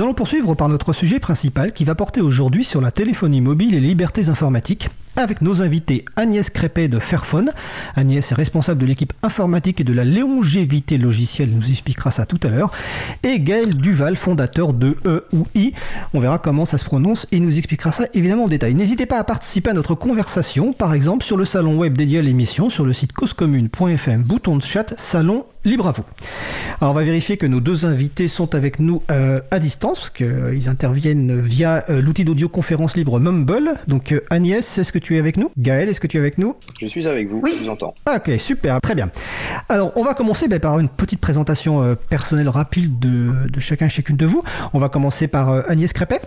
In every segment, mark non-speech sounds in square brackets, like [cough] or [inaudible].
Nous allons poursuivre par notre sujet principal qui va porter aujourd'hui sur la téléphonie mobile et les libertés informatiques avec nos invités Agnès Crépet de Fairphone. Agnès est responsable de l'équipe informatique et de la longévité logicielle, nous expliquera ça tout à l'heure. Et Gaël Duval, fondateur de E ou I. On verra comment ça se prononce et nous expliquera ça évidemment en détail. N'hésitez pas à participer à notre conversation, par exemple sur le salon web dédié à l'émission, sur le site causecommune.fm, bouton de chat, salon libre à vous. Alors on va vérifier que nos deux invités sont avec nous euh, à distance, parce qu'ils euh, interviennent via euh, l'outil d'audioconférence libre Mumble. Donc Agnès, est-ce que tu es avec nous? Gaël, est-ce que tu es avec nous? Je suis avec vous, je vous entends. Ok, super, très bien. Alors on va commencer ben, par une petite présentation personnelle rapide de, de, chacun et chacune de vous. On va commencer par Agnès Crépet.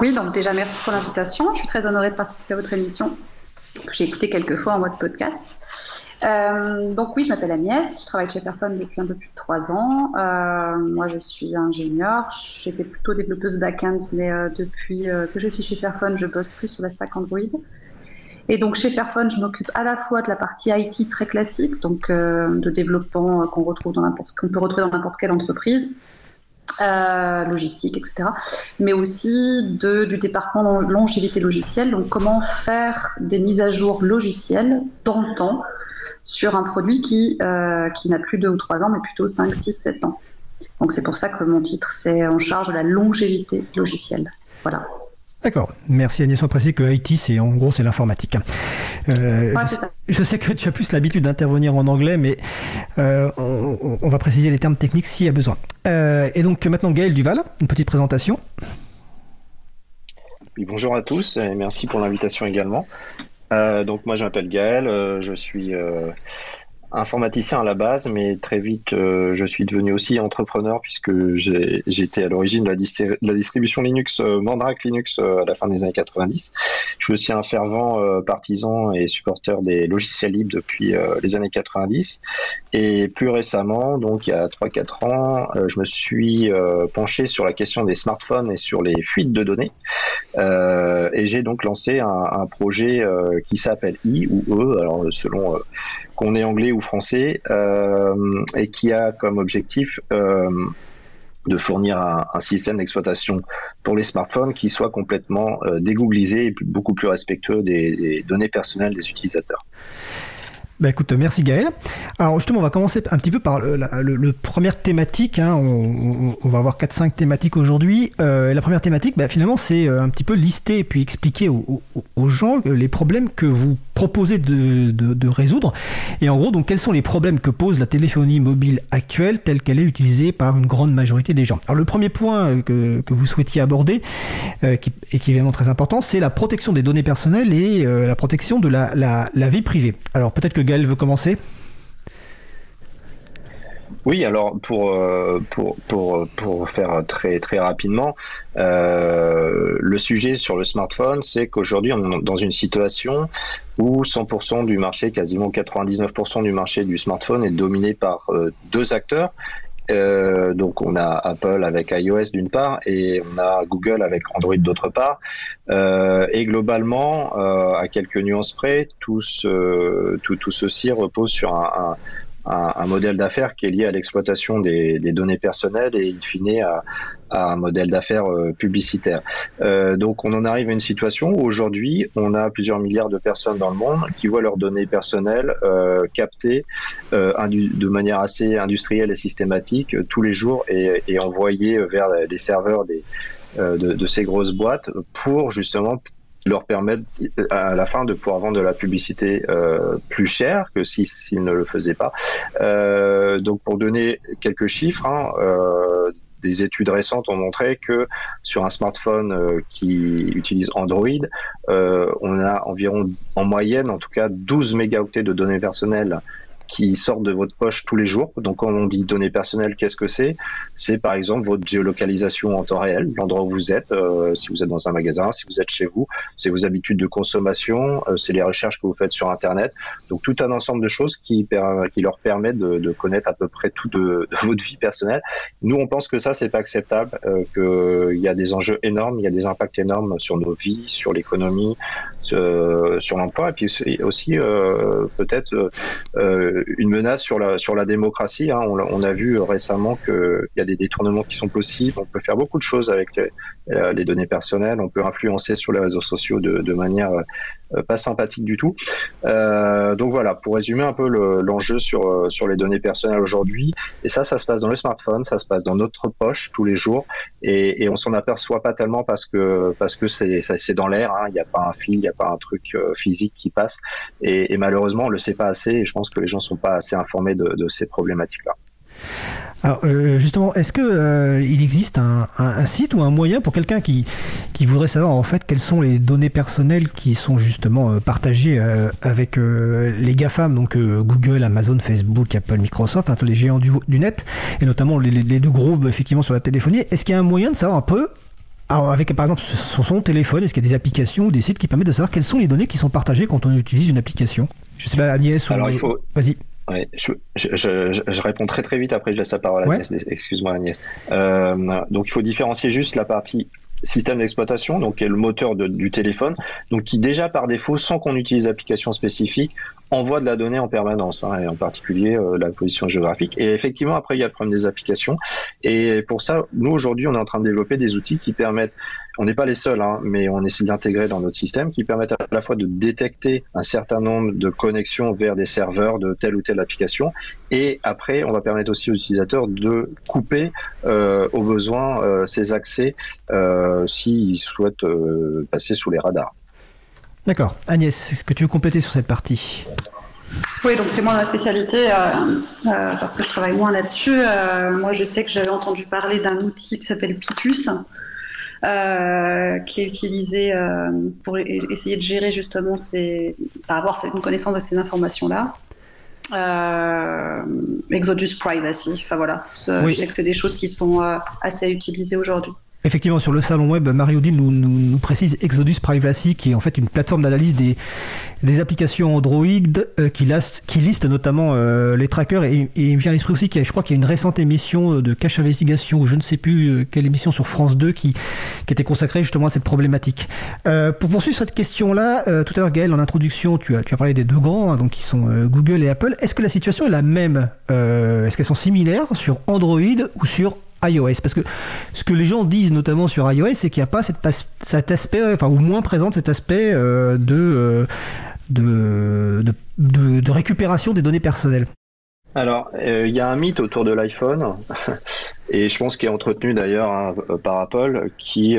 Oui, donc déjà merci pour l'invitation. Je suis très honorée de participer à votre émission. J'ai écouté quelques fois en mode podcast. Euh, donc oui, je m'appelle Agnès, je travaille chez Fairphone depuis un peu plus de trois ans. Euh, moi, je suis ingénieure, j'étais plutôt développeuse back-end, mais euh, depuis que je suis chez Fairphone, je bosse plus sur la stack Android. Et donc chez Fairphone, je m'occupe à la fois de la partie IT très classique, donc de développement qu'on peut retrouver dans n'importe quelle entreprise, logistique, etc. Mais aussi du département longévité logicielle, donc comment faire des mises à jour logicielles dans le temps sur un produit qui, euh, qui n'a plus 2 ou 3 ans, mais plutôt 5, 6, 7 ans. Donc c'est pour ça que mon titre, c'est en charge de la longévité logicielle. Voilà. D'accord. Merci Agnès. On précise que IT, c'est en gros, c'est l'informatique. Euh, je, sais que tu as plus l'habitude d'intervenir en anglais, mais euh, on, va préciser les termes techniques s'il y a besoin. et donc maintenant, Gaël Duval, une petite présentation. Oui, bonjour à tous et merci pour l'invitation également. Euh, donc moi je m'appelle Gaël, euh, je suis euh, informaticien à la base, mais très vite, euh, je suis devenu aussi entrepreneur puisque j'étais à l'origine de, la, distribution Linux, euh, Mandrake Linux euh, à la fin des années 90. Je suis aussi un fervent partisan et supporter des logiciels libres depuis les années 90. Et plus récemment, donc il y a 3-4 ans, je me suis penché sur la question des smartphones et sur les fuites de données. et j'ai donc lancé un, un projet qui s'appelle I ou E, alors selon qu'on est anglais ou français, euh, et qui a comme objectif euh, de fournir un, système d'exploitation pour les smartphones qui soit complètement euh, dégooglisé et beaucoup plus respectueux des données personnelles des utilisateurs. Bah écoute, merci Gaël. Alors justement, on va commencer un petit peu par le, première thématique. Hein. On, va avoir 4-5 thématiques aujourd'hui. Euh, la première thématique, bah, finalement, c'est euh, un petit peu lister et puis expliquer aux, gens les problèmes que vous proposez de, de, résoudre. Et en gros, donc, quels sont les problèmes que pose la téléphonie mobile actuelle telle qu'elle est utilisée par une grande majorité des gens? Alors le premier point euh, que, que vous souhaitiez aborder, euh, qui, et qui est vraiment très important, c'est la protection des données personnelles et euh, la protection de la, la, la vie privée. Alors peut-être que Gaël veut commencer? Oui, alors pour, euh, faire très, très rapidement, euh, le sujet sur le smartphone, c'est qu'aujourd'hui, on est dans une situation où 100% du marché, quasiment 99% du marché du smartphone est dominé par euh, deux acteurs. Donc on a Apple avec iOS d'une part et on a Google avec Android d'autre part. et globalement, à quelques nuances près, tout, tout, tout ceci repose sur un un, modèle d'affaires qui est lié à l'exploitation des, données personnelles et in fine à, un modèle d'affaires euh, publicitaire. Euh, donc on en arrive à une situation où aujourd'hui on a plusieurs milliards de personnes dans le monde qui voient leurs données personnelles euh, captées de manière assez industrielle et systématique tous les jours et, et envoyées vers les serveurs des, de, de, ces grosses boîtes pour justement leur permettre à la fin de pouvoir vendre de la publicité euh, plus chère que s'ils si, ne le faisaient pas. Euh, donc pour donner quelques chiffres, hein, euh, des études récentes ont montré que sur un smartphone euh, qui utilise Android, euh, on a environ en moyenne en tout cas 12 mégaoctets de données personnelles qui sortent de votre poche tous les jours. Donc quand on dit données personnelles, qu'est-ce que c'est? C'est par exemple votre géolocalisation en temps réel, l'endroit où vous êtes, euh, si vous êtes dans un magasin, si vous êtes chez vous, c'est vos habitudes de consommation, euh, c'est les recherches que vous faites sur Internet. Donc tout un ensemble de choses qui, qui leur permettent de, de, connaître à peu près tout de, [laughs] de, votre vie personnelle. Nous, on pense que ça, c'est pas acceptable, euh, qu'il y a des enjeux énormes, il y a des impacts énormes sur nos vies, sur l'économie, sur l'emploi et puis aussi peut-être une menace sur la sur la démocratie. Hein. On, a vu récemment qu'il y a des détournements qui sont possibles. On peut faire beaucoup de choses avec les, données personnelles. On peut influencer sur les réseaux sociaux de manière pas sympathique du tout. donc voilà, pour résumer un peu l'enjeu sur sur les données personnelles aujourd'hui. Et ça, ça se passe dans le smartphone, ça se passe dans notre poche tous les jours, et, on s'en aperçoit pas tellement parce que parce que c'est dans l'air. Hein. Il n'y a pas un fil, il n'y a pas un truc euh, physique qui passe, et, et, malheureusement, on le sait pas assez. Et je pense que les gens sont pas assez informés de, de ces problématiques-là. Alors euh, justement, est-ce que euh, il existe un, site ou un moyen pour quelqu'un qui, qui voudrait savoir en fait quelles sont les données personnelles qui sont justement euh, partagées avec les GAFAM, donc Google, Amazon, Facebook, Apple, Microsoft, tous les géants du, net, et notamment les, deux gros effectivement sur la téléphonie. Est-ce qu'il y a un moyen de savoir un peu avec par exemple sur son téléphone, est-ce qu'il y a des applications ou des sites qui permettent de savoir quelles sont les données qui sont partagées quand on utilise une application? Je sais pas, Agnès ou... Alors il faut... Vas-y. Ouais, je, je, je, je, réponds très très vite, après je laisse la parole à Agnès. Excuse-moi Agnès. Euh, donc il faut différencier juste la partie système d'exploitation, donc qui est le moteur de, du téléphone, donc qui déjà par défaut, sans qu'on utilise d'application spécifique, envoie de la donnée en permanence, hein, et en particulier euh, la position géographique. Et effectivement, après, il y a le problème des applications. Et pour ça, nous, aujourd'hui, on est en train de développer des outils qui permettent, on n'est pas les seuls, hein, mais on essaie d'intégrer dans notre système, qui permettent à la fois de détecter un certain nombre de connexions vers des serveurs de telle ou telle application. Et après, on va permettre aussi aux utilisateurs de couper euh, au besoin euh, ces accès euh, s'ils souhaitent euh, passer sous les radars. D'accord. Agnès, est-ce que tu veux compléter sur cette partie? Oui, donc c'est moi ma spécialité euh, euh, parce que je travaille moins là-dessus. Euh, moi, je sais que j'avais entendu parler d'un outil qui s'appelle Pitus, qui est utilisé pour essayer de gérer justement ces, avoir une connaissance de ces informations-là. Exodus Privacy, enfin voilà. Je sais que c'est des choses qui sont assez utilisées aujourd'hui. Effectivement, sur le salon web, Mario Deal nous, précise Exodus Privacy, qui est en fait une plateforme d'analyse des, applications Android euh, qui, liste notamment euh, les trackers. Et, il me vient à l'esprit aussi qu'il je crois qu'il y a une récente émission de Cache Investigation, ou je ne sais plus euh, quelle émission sur France 2, qui, était consacrée justement à cette problématique. pour poursuivre cette question-là, tout à l'heure, Gaël, en introduction, tu as, tu as parlé des deux grands, hein, donc qui sont Google et Apple. Est-ce que la situation est la même Est-ce qu'elles sont similaires sur Android ou sur iOS Parce que ce que les gens disent notamment sur iOS, c'est qu'il n'y a pas cet aspect, enfin, ou moins présent cet aspect euh, euh, de, de, récupération des données personnelles. Alors, euh, il y a un mythe autour de l'iPhone, [laughs] et je pense qu'il est entretenu d'ailleurs hein, par Apple, qui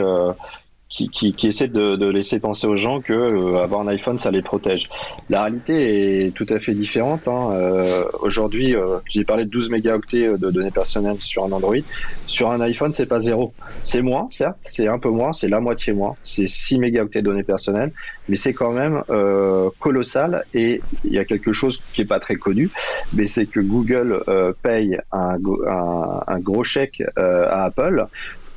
qui, qui, qui, essaie de, de, laisser penser aux gens que euh, avoir un iPhone ça les protège. La réalité est tout à fait différente. Hein. Euh, Aujourd'hui, euh, j'ai parlé de 12 mégaoctets de données personnelles sur un Android. Sur un iPhone, c'est pas zéro. C'est moins, certes, c'est un peu moins, c'est la moitié moins. C'est 6 mégaoctets de données personnelles, mais c'est quand même euh, colossal. Et il y a quelque chose qui est pas très connu, mais c'est que Google paye un, un, un, gros chèque à Apple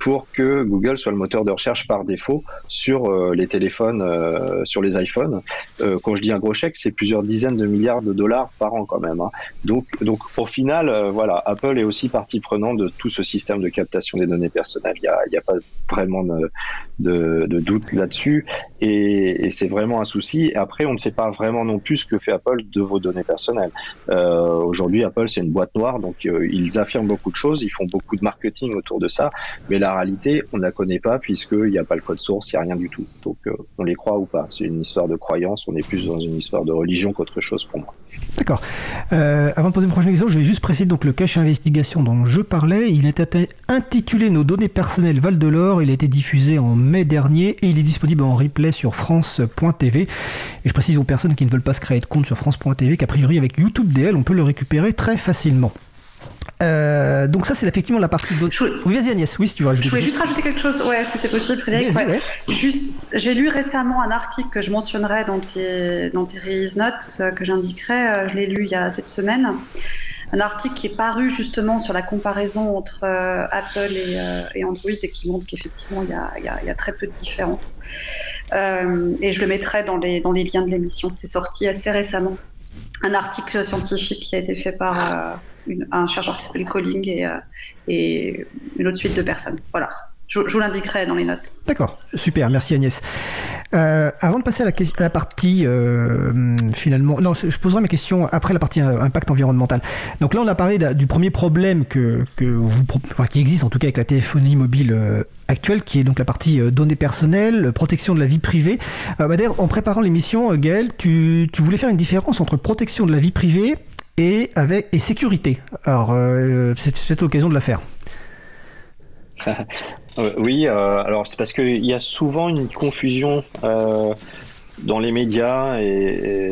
pour que Google soit le moteur de recherche par défaut sur euh, les téléphones, euh, sur les iPhones. Euh, quand je dis un gros chèque, c'est plusieurs dizaines de milliards de dollars par an quand même. Hein. Donc, donc au final, voilà, Apple est aussi partie prenante de tout ce système de captation des données personnelles. Il n'y a, a, pas vraiment de, doute là-dessus, et, et c'est vraiment un souci. Après, on ne sait pas vraiment non plus ce que fait Apple de vos données personnelles. Aujourd'hui, Apple c'est une boîte noire, donc ils affirment beaucoup de choses, ils font beaucoup de marketing autour de ça, mais la réalité, on ne la connaît pas puisqu'il n'y a pas le code source, il n'y a rien du tout. Donc euh, on les croit ou pas. C'est une histoire de croyance, on est plus dans une histoire de religion qu'autre chose pour moi. D'accord. Euh, avant de poser une prochaine question, je vais juste préciser donc le cache investigation dont je parlais. Il était intitulé Nos données personnelles valent de l'or. Il a été diffusé en mai dernier et il est disponible en replay sur France.tv. Et je précise aux personnes qui ne veulent pas se créer de compte sur France.tv qu'a priori avec YouTube DL, on peut le récupérer très facilement. Euh, donc ça, c'est effectivement la partie d'autres. Oui, vas-y Agnès, oui, si tu veux rajouter. Je voulais juste rajouter quelque chose, ouais, si c'est possible, Frédéric. Juste, j'ai lu récemment un article que je mentionnerai dans tes, dans tes release notes, euh, que j'indiquerai, euh, je l'ai lu il y a cette semaine. Un article qui est paru justement sur la comparaison entre Apple et, Android et qui montre qu'effectivement il y, a, il, y a, très peu de différences. et je le mettrai dans les, dans les liens de l'émission. C'est sorti assez récemment. Un article scientifique qui a été fait par un chercheur qui s'appelle Colling et, euh, et, une autre suite de personnes. Voilà. je, vous l'indiquerai dans les notes. D'accord, super, merci Agnès. Euh, avant de passer à la, partie euh, finalement, non, je poserai mes questions après la partie impact environnemental. Donc là, on a parlé du premier problème que, qui existe en tout cas avec la téléphonie mobile actuelle, qui est donc la partie données personnelles, protection de la vie privée. Bah, D'ailleurs, en préparant l'émission, Gaël, tu, voulais faire une différence entre protection de la vie privée et, avec, et sécurité. Alors, c'est peut-être l'occasion de la faire. [laughs] Euh, oui, euh, alors c'est parce qu'il y a souvent une confusion euh, dans les médias et,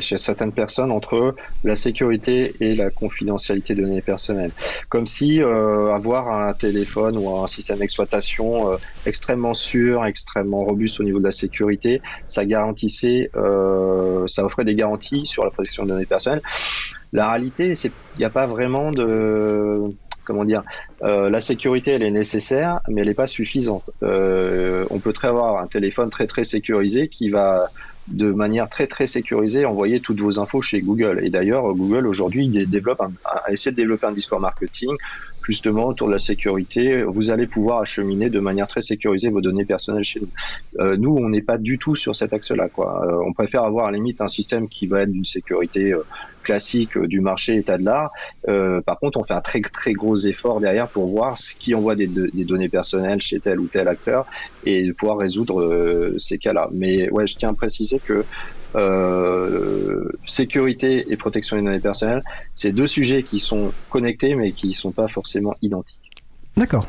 chez certaines personnes entre la sécurité et la confidentialité de données personnelles. Comme si avoir un téléphone ou un système d'exploitation extrêmement sûr, extrêmement robuste au niveau de la sécurité, ça garantissait, ça offrait des garanties sur la protection des données personnelles. La réalité, c'est il n'y a pas vraiment de comment dire, euh, la sécurité, elle est nécessaire, mais elle n'est pas suffisante. Euh, on peut très avoir un téléphone très très sécurisé qui va de manière très très sécurisée envoyer toutes vos infos chez Google. Et d'ailleurs, Google aujourd'hui développe un, a essayé de développer un discours marketing justement autour de la sécurité. Vous allez pouvoir acheminer de manière très sécurisée vos données personnelles chez nous. Euh, nous, on n'est pas du tout sur cet axe-là. On préfère avoir à la limite un système qui va être d'une sécurité classique euh, du marché état de l'art. Euh, par contre, on fait un très très gros effort derrière pour voir ce qui envoie des, données personnelles chez tel ou tel acteur et pouvoir résoudre euh, ces cas-là. Mais ouais, je tiens à préciser que sécurité et protection des données personnelles, c'est deux sujets qui sont connectés mais qui ne sont pas forcément identiques. D'accord.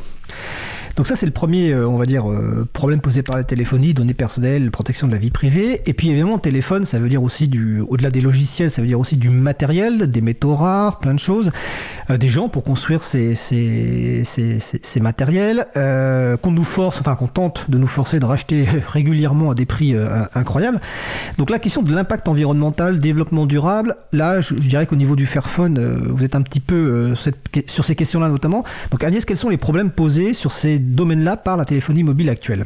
Donc ça c'est le premier, euh, on va dire, euh, problème posé par la téléphonie, données personnelles, protection de la vie privée. Et puis évidemment, téléphone, ça veut dire aussi du, au-delà des logiciels, ça veut dire aussi du matériel, des métaux rares, plein de choses, euh, des gens pour construire ces, ces, ces, ces matériels, qu'on nous force, enfin qu'on tente de nous forcer de racheter [laughs] régulièrement à des prix incroyables. Donc la question de l'impact environnemental, développement durable, là, je, dirais qu'au niveau du Fairphone, vous êtes un petit peu sur ces questions-là notamment. Donc Agnès, quels sont les problèmes posés sur ces domaine-là par la téléphonie mobile actuelle.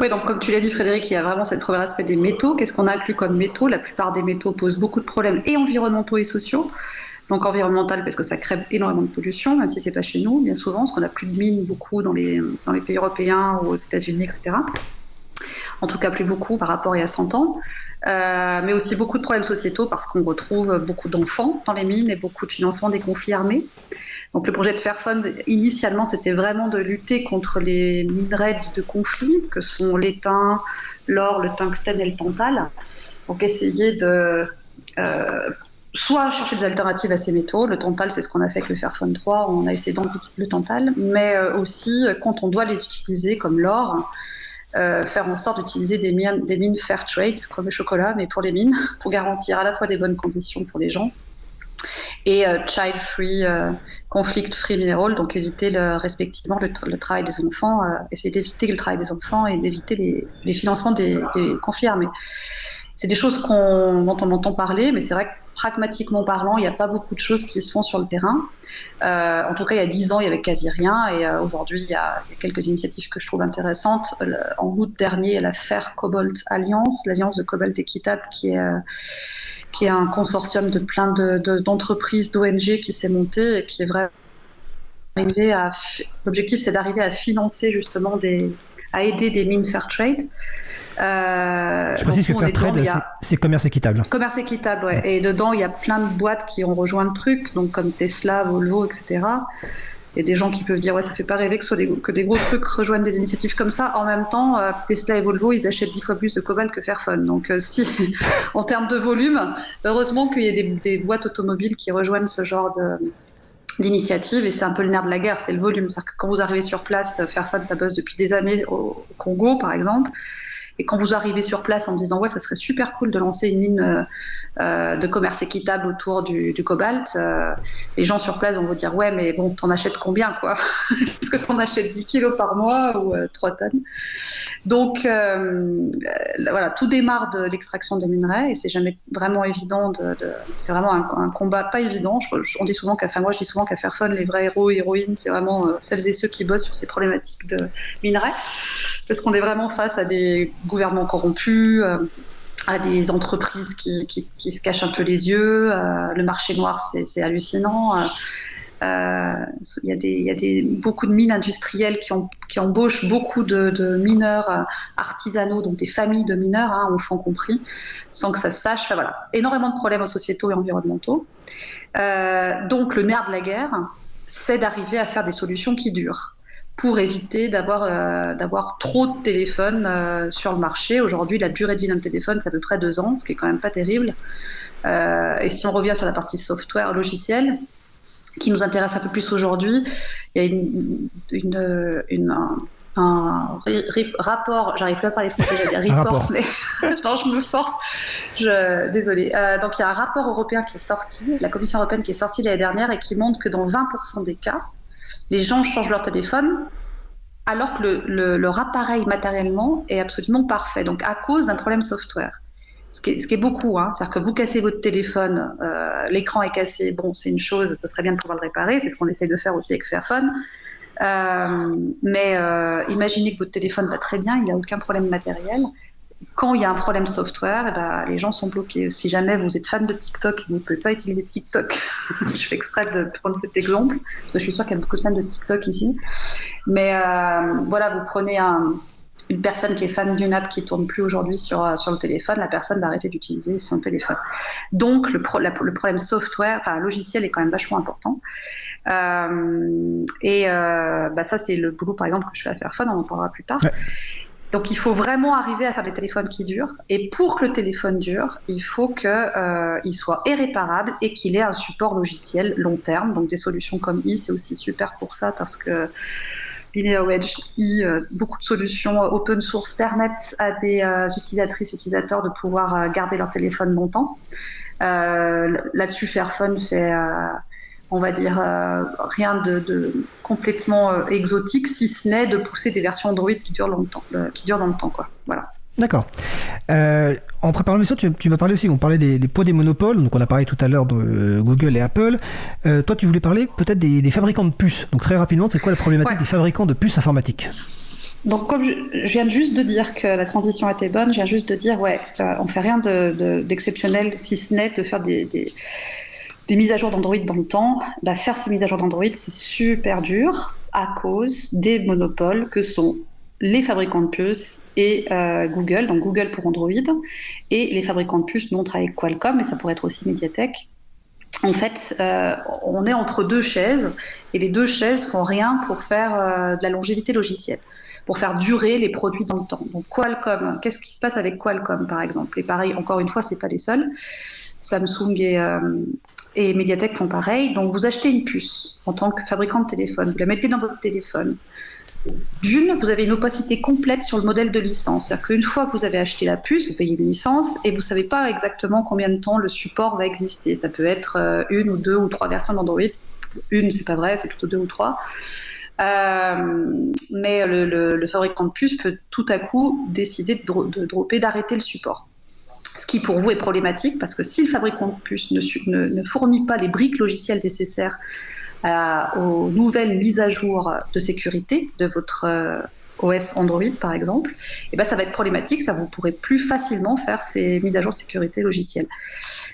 Oui, donc comme tu l'as dit Frédéric, il y a vraiment cette premier aspect des métaux. Qu'est-ce qu'on inclut comme métaux? La plupart des métaux posent beaucoup de problèmes et environnementaux et sociaux. Donc environnemental parce que ça crée énormément de pollution, même si c'est pas chez nous, bien souvent, parce qu'on n'a plus de mines beaucoup dans les, dans les pays européens ou aux États-Unis, etc. En tout cas, plus beaucoup par rapport à il y a 100 ans. Euh, mais aussi beaucoup de problèmes sociétaux parce qu'on retrouve beaucoup d'enfants dans les mines et beaucoup de financement des conflits armés. Donc le projet de Fairphone, initialement, c'était vraiment de lutter contre les minerais de conflit, que sont l'étain, l'or, le tungstène et le tantal. Donc essayer de euh, soit chercher des alternatives à ces métaux. Le tantal, c'est ce qu'on a fait avec le Fairphone 3, on a essayé d'enlever le tantal, mais euh, aussi quand on doit les utiliser, comme l'or, euh, faire en sorte d'utiliser des des mines fair trade, comme le chocolat, mais pour les mines, pour garantir à la fois des bonnes conditions pour les gens et euh, child free, euh, conflict free mineral, donc éviter respectivement le, travail des enfants, euh, essayer d'éviter le travail des enfants et d'éviter les, les, financements des, des, conflits armés. C'est des choses dont on entend parler, mais c'est vrai que pragmatiquement parlant, il n'y a pas beaucoup de choses qui se font sur le terrain. en tout cas, il y a dix ans, il y avait quasi rien, et aujourd'hui, il, y a quelques initiatives que je trouve intéressantes. en août dernier, il y a la Fair Cobalt Alliance, l'alliance de cobalt équitable, qui est qui est un consortium de plein d'entreprises, de, d'ONG qui s'est monté et qui est vraiment arrivé à. L'objectif, c'est d'arriver à financer justement des. à aider des mines fair trade. Euh, Je précise que fair trade, c'est commerce équitable. Commerce équitable, ouais. Et dedans, il y a plein de boîtes qui ont rejoint le truc, donc comme Tesla, Volvo, etc. Il y a des gens qui peuvent dire ouais ça fait pas rêver que, soit des, que des gros trucs rejoignent des initiatives comme ça. En même temps, euh, Tesla et Volvo ils achètent dix fois plus de cobalt que Fairphone. Donc euh, si [laughs] en termes de volume, heureusement qu'il y a des, boîtes automobiles qui rejoignent ce genre d'initiative et c'est un peu le nerf de la guerre, c'est le volume. C'est-à-dire que quand vous arrivez sur place, Fairphone ça bosse depuis des années au Congo par exemple. Et quand vous arrivez sur place en disant ouais, ça serait super cool de lancer une mine euh, euh, de commerce équitable autour du, cobalt, euh, les gens sur place vont vous dire ouais, mais bon, t'en achètes combien quoi? [laughs] Est-ce que t'en achètes 10 kilos par mois ou 3 tonnes Donc voilà, tout démarre de l'extraction des minerais et c'est jamais vraiment évident. De, c'est vraiment un, combat pas évident. on dit souvent qu'à, moi je dis souvent qu'à faire fun, les vrais héros héroïnes, c'est vraiment celles et ceux qui bossent sur ces problématiques de minerais parce qu'on est vraiment face à des gouvernements corrompus, euh, à des entreprises qui, qui, se cachent un peu les yeux. Euh, le marché noir, c'est hallucinant. Euh, il y a, y a des, beaucoup de mines industrielles qui, ont, qui embauchent beaucoup de, mineurs euh, artisanaux, donc des familles de mineurs, hein, enfants compris, sans que ça se sache. Enfin, voilà, énormément de problèmes sociétaux et environnementaux. Euh, donc le nerf de la guerre, c'est d'arriver à faire des solutions qui durent pour éviter d'avoir d'avoir trop de téléphones sur le marché. Aujourd'hui, la durée de vie d'un téléphone, c'est à peu près deux ans, ce qui est quand même pas terrible. et si on revient sur la partie software logiciel, qui nous intéresse un peu plus aujourd'hui. Il y a une, une, un, rapport, j'arrive plus à parler français, j'allais dire report, mais [laughs] non, je me force. Je, désolée. Euh, donc il y a un rapport européen qui est sorti, la Commission européenne qui est sortie l'année dernière et qui montre que dans 20% des cas, les gens changent leur téléphone alors que le, leur appareil matériellement est absolument parfait, donc à cause d'un problème software ce qui, est, beaucoup. Hein. C'est-à-dire que vous cassez votre téléphone, euh, l'écran est cassé, bon, c'est une chose, ce serait bien de pouvoir le réparer, c'est ce qu'on essaie de faire aussi avec Fairphone. Euh, mais euh, imaginez que votre téléphone va très bien, il n'y a aucun problème matériel. Quand il y a un problème software, eh ben, les gens sont bloqués. Si jamais vous êtes fan de TikTok et vous ne pouvez pas utiliser TikTok, [laughs] je fais exprès de prendre cet exemple, parce que je suis sûre qu'il y a beaucoup de fans de TikTok ici. Mais voilà, vous prenez un, une personne qui est fan d'une app qui tourne plus aujourd'hui sur, euh, sur le téléphone, la personne va arrêter d'utiliser son téléphone. Donc le, problème software, enfin logiciel est quand même vachement important. Euh, et euh, bah ça c'est le boulot par exemple que je fais à Fairphone, on en parlera plus tard. Donc il faut vraiment arriver à faire des téléphones qui durent. Et pour que le téléphone dure, il faut qu'il euh, soit irréparable et qu'il ait un support logiciel long terme. Donc des solutions comme i, c'est aussi super pour ça parce que Edge, euh, beaucoup de solutions open source permettent à des euh, utilisatrices, utilisateurs de pouvoir euh, garder leur téléphone longtemps. Là-dessus, Fairphone fait, on va dire, rien de, complètement exotique, si ce n'est de pousser des versions Android qui durent longtemps, qui durent dans le temps, quoi. Voilà. D'accord. Euh, en préparant l'émission, tu, tu m'as parlé aussi, on parlait des, poids des monopoles, donc on a parlé tout à l'heure de euh, Google et Apple. Euh, toi, tu voulais parler peut-être des, fabricants de puces. Donc très rapidement, c'est quoi la problématique des fabricants de puces informatiques? Donc, comme je, viens juste de dire que la transition était bonne, je viens juste de dire, ouais, on fait rien d'exceptionnel, si ce n'est de faire des, des, mises à jour d'Android dans le temps. Bah, faire ces mises à jour d'Android, c'est super dur à cause des monopoles que sont les fabricants de puces et euh, Google, donc Google pour Android, et les fabricants de puces, nous on travaille avec Qualcomm, mais ça pourrait être aussi Mediatek. En fait, euh, on est entre deux chaises, et les deux chaises font rien pour faire euh, de la longévité logicielle, pour faire durer les produits dans le temps. Donc Qualcomm, qu'est-ce qui se passe avec Qualcomm par exemple? Et pareil, encore une fois, c'est pas les seuls. Samsung et, et Mediatek font pareil. Donc vous achetez une puce en tant que fabricant de téléphone, vous la mettez dans votre téléphone. D'une, vous avez une opacité complète sur le modèle de licence. C'est-à-dire qu'une fois que vous avez acheté la puce, vous payez une licence et vous ne savez pas exactement combien de temps le support va exister. Ça peut être euh, une ou deux ou trois versions d'Android. Une, c'est pas vrai, c'est plutôt deux ou trois. Euh, mais le, fabricant de puce peut tout à coup décider de, dropper, d'arrêter le support. Ce qui pour vous est problématique parce que si le fabricant de puce ne, fournit pas les briques logicielles nécessaires euh, aux nouvelles mises à jour de sécurité de votre euh, OS Android par exemple, eh ben ça va être problématique, ça vous pourrez plus facilement faire ces mises à jour de sécurité logicielle.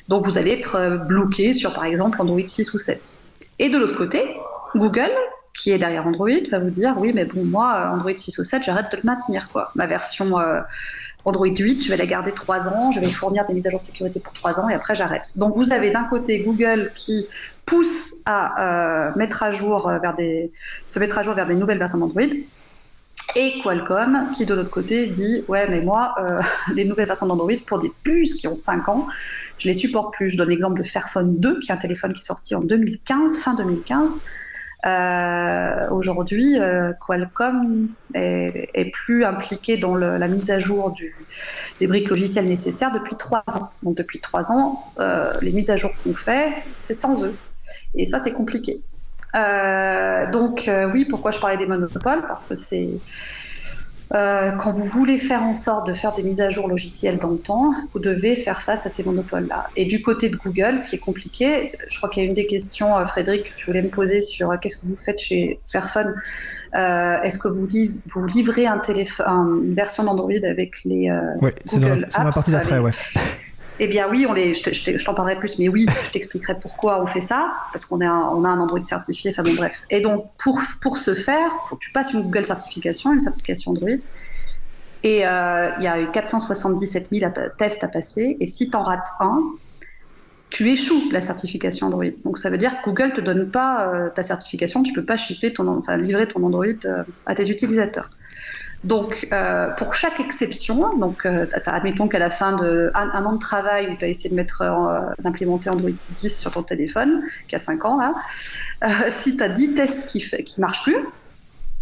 Donc vous allez être euh, bloqué sur par exemple Android 6 ou 7. Et de l'autre côté, Google, qui est derrière Android, va vous dire oui mais bon moi Android 6 ou 7 j'arrête de le maintenir quoi. Ma version Android 8, je vais la garder 3 ans, je vais fournir des mises à jour de sécurité pour 3 ans et après j'arrête. Donc vous avez d'un côté Google qui pousse à euh, mettre à jour euh, vers des, se mettre à jour vers des nouvelles versions d'Android. Et Qualcomm, qui de l'autre côté dit Ouais, mais moi, euh, [laughs] les nouvelles versions d'Android pour des puces qui ont 5 ans, je les supporte plus. Je donne l'exemple de Fairphone 2, qui est un téléphone qui est sorti en 2015, fin 2015. Aujourd'hui, Qualcomm est, plus impliqué dans la mise à jour des briques logicielles nécessaires depuis 3 ans. Donc depuis 3 ans, les mises à jour qu'on fait, c'est sans eux. Et ça, c'est compliqué. Euh, donc euh, oui, pourquoi je parlais des monopoles? Parce que c'est euh, quand vous voulez faire en sorte de faire des mises à jour logicielles dans le temps, vous devez faire face à ces monopoles-là. Et du côté de Google, ce qui est compliqué, je crois qu'il y a une des questions, Frédéric, que tu voulais me poser sur qu'est-ce que vous faites chez Fairphone. Est-ce que vous, vous, livrez un téléphone, une version d'Android avec les Oui, c'est dans, la partie d'après, ouais. [laughs] Eh bien oui, on les, je, t'en parlerai plus, mais oui, je t'expliquerai pourquoi on fait ça, parce qu'on on a un Android certifié, enfin bon bref. Et donc pour, pour ce faire, tu passes une Google certification, une certification Android, et euh, il y a eu 477 000 tests à passer, et si tu en rates un, tu échoues la certification Android. Donc ça veut dire que Google te donne pas euh, ta certification, tu peux pas shipper ton, enfin, livrer ton Android euh, à tes utilisateurs. Donc, euh, pour chaque exception, donc, euh, admettons qu'à la fin d'un un, an de travail où tu as essayé de mettre, euh, d'implémenter Android 10 sur ton téléphone, qui a 5 ans, là, [laughs] si tu as 10 tests qui ne marchent plus,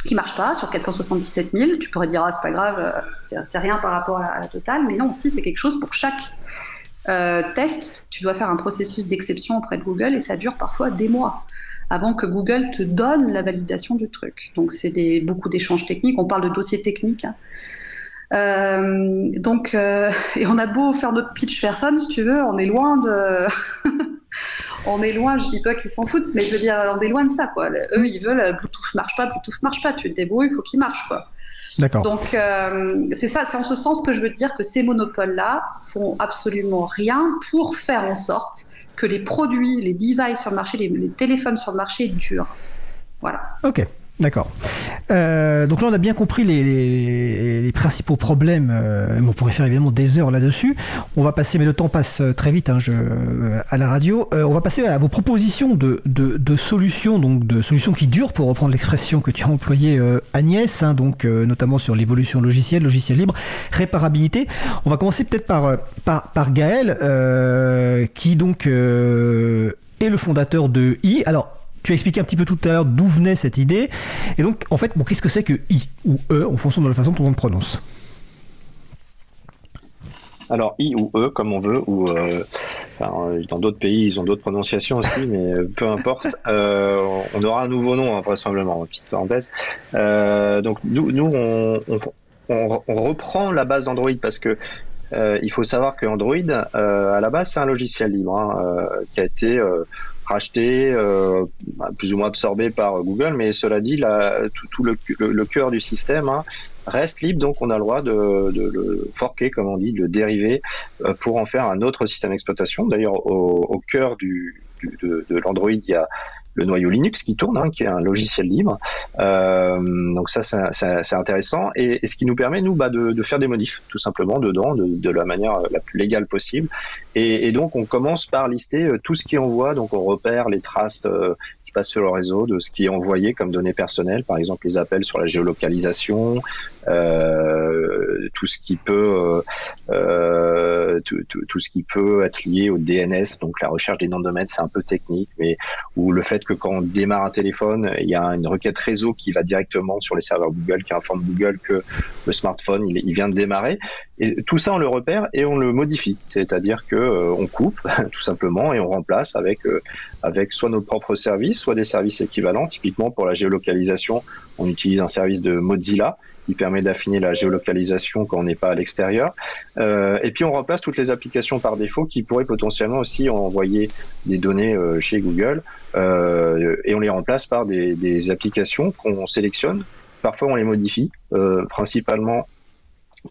qui marchent pas sur 477 000, tu pourrais dire, ah, c'est pas grave, c'est rien par rapport à la, totale, mais non, si, c'est quelque chose pour chaque test, tu dois faire un processus d'exception auprès de Google et ça dure parfois des mois avant que Google te donne la validation du truc. Donc c'est beaucoup d'échanges techniques, on parle de dossiers techniques. Hein. Euh, donc, euh, [laughs] et on a beau faire notre pitch Fairphone, si tu veux, on est loin de. [laughs] on est loin, je dis pas qu'ils s'en foutent, mais je veux dire, on est loin de ça, quoi. Eux, ils veulent Bluetooth marche pas, Bluetooth marche pas, tu te débrouilles, il faut qu'il marche, quoi. D'accord. Donc, euh, c'est ça, c'est en ce sens que je veux dire que ces monopoles-là font absolument rien pour faire en sorte que les produits, les devices sur le marché, les, téléphones sur le marché durent. Voilà. Ok. D'accord. Euh, donc là, on a bien compris les, principaux problèmes. Euh, on pourrait faire évidemment des heures là-dessus. On va passer, mais le temps passe euh, très vite hein, je, à la radio. on va passer à vos propositions de, solutions, donc de solutions qui durent, pour reprendre l'expression que tu as employée, Agnès, hein, donc notamment sur l'évolution logicielle, logiciel libre, réparabilité. On va commencer peut-être par, par, par Gaël, qui donc est le fondateur de I. Alors, tu as expliqué un petit peu tout à l'heure d'où venait cette idée. Et donc, en fait, bon, qu'est-ce que c'est que I ou E en fonction de la façon dont on le prononce? Alors I ou E comme on veut, ou euh, dans d'autres pays ils ont d'autres prononciations aussi, [laughs] mais euh, peu importe. Euh, on aura un nouveau nom hein, vraisemblablement. Petite parenthèse. donc nous, nous on, reprend la base d'Android parce que il faut savoir que Android à la base c'est un logiciel libre hein, qui a été racheté, euh, plus ou moins absorbé par Google, mais cela dit, tout, le, le, cœur du système hein, reste libre, donc on a le droit de, de, le forquer, comme on dit, de le dériver euh, pour en faire un autre système d'exploitation. D'ailleurs, au, cœur de, de l'Android, il y a le noyau Linux qui tourne, hein, qui est un logiciel libre. Euh, donc ça, c'est intéressant. Et, ce qui nous permet, nous, bah, de, de, faire des modifs, tout simplement, dedans, de, de, la manière la plus légale possible. Et, et, donc, on commence par lister euh, tout ce qui envoie. Donc, on repère les traces euh, passe sur le réseau, de ce qui est envoyé comme données personnelles, par exemple les appels sur la géolocalisation, euh, tout ce qui peut euh, euh tout, tout, tout, ce qui peut être lié au DNS, donc la recherche des noms de domaine, c'est un peu technique, mais ou le fait que quand on démarre un téléphone, il y a une requête réseau qui va directement sur les serveurs Google, qui informe Google que le smartphone il, vient de démarrer, et tout ça on le repère et on le modifie, c'est-à-dire que euh, on coupe [laughs] tout simplement et on remplace avec euh, avec soit nos propres services, soit des services équivalents. Typiquement pour la géolocalisation, on utilise un service de Mozilla qui permet d'affiner la géolocalisation quand on n'est pas à l'extérieur. Euh, et puis on remplace toutes les applications par défaut qui pourraient potentiellement aussi envoyer des données euh, chez Google euh, et on les remplace par des, des applications qu'on sélectionne. Parfois on les modifie, euh, principalement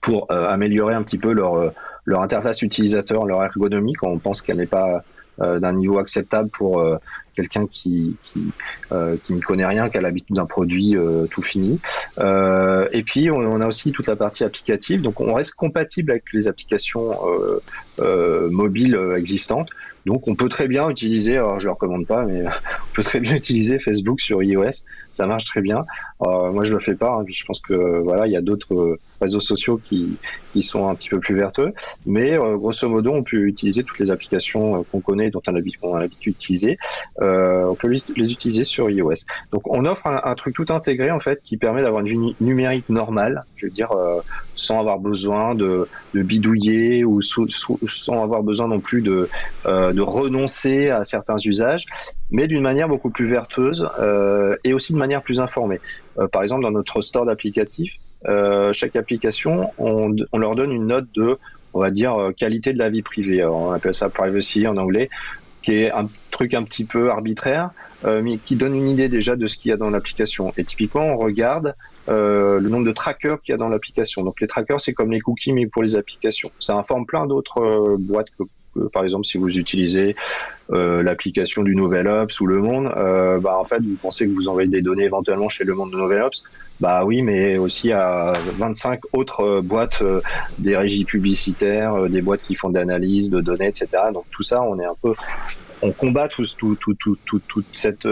pour améliorer un petit peu leur leur interface utilisateur, leur ergonomie quand on pense qu'elle n'est pas d'un niveau acceptable pour quelqu'un qui qui, euh, ne connaît rien, qui a l'habitude d'un produit euh, tout fini. Euh, et puis on, a aussi toute la partie applicative, donc on reste compatible avec les applications euh, mobiles existantes. Donc on peut très bien utiliser, alors je le recommande pas, mais [laughs] on peut très bien utiliser Facebook sur iOS, ça marche très bien. Moi je le fais pas, hein, je pense que voilà il y a d'autres réseaux sociaux qui, qui sont un petit peu plus vertueux, mais grosso modo on peut utiliser toutes les applications qu'on connaît, dont on a l'habitude d'utiliser. Euh, on peut les utiliser sur iOS. Donc on offre un, truc tout intégré en fait qui permet d'avoir une vie numérique normale, je veux dire euh, sans avoir besoin de, bidouiller ou sans avoir besoin non plus de, euh, de renoncer à certains usages, mais d'une manière beaucoup plus vertueuse et aussi de manière plus informée. par exemple dans notre store d'applicatifs, chaque application, on, on leur donne une note de on va dire qualité de la vie privée. on appelle ça privacy en anglais qui est un truc un petit peu arbitraire, mais qui donne une idée déjà de ce qu'il y a dans l'application. Et typiquement, on regarde le nombre de trackers qu'il y a dans l'application. Donc les trackers, c'est comme les cookies, mais pour les applications. Ça informe plein d'autres boîtes que par exemple, si vous utilisez euh, l'application du Nouvel Ops ou Le Monde, euh, bah, en fait, vous pensez que vous envoyez des données éventuellement chez Le Monde de Nouvel Ops. Bah oui, mais aussi à 25 autres euh, boîtes, des régies publicitaires, des boîtes qui font de l'analyse de données, etc. Donc tout ça, on est un peu, on combat tout, tout, tout toute cette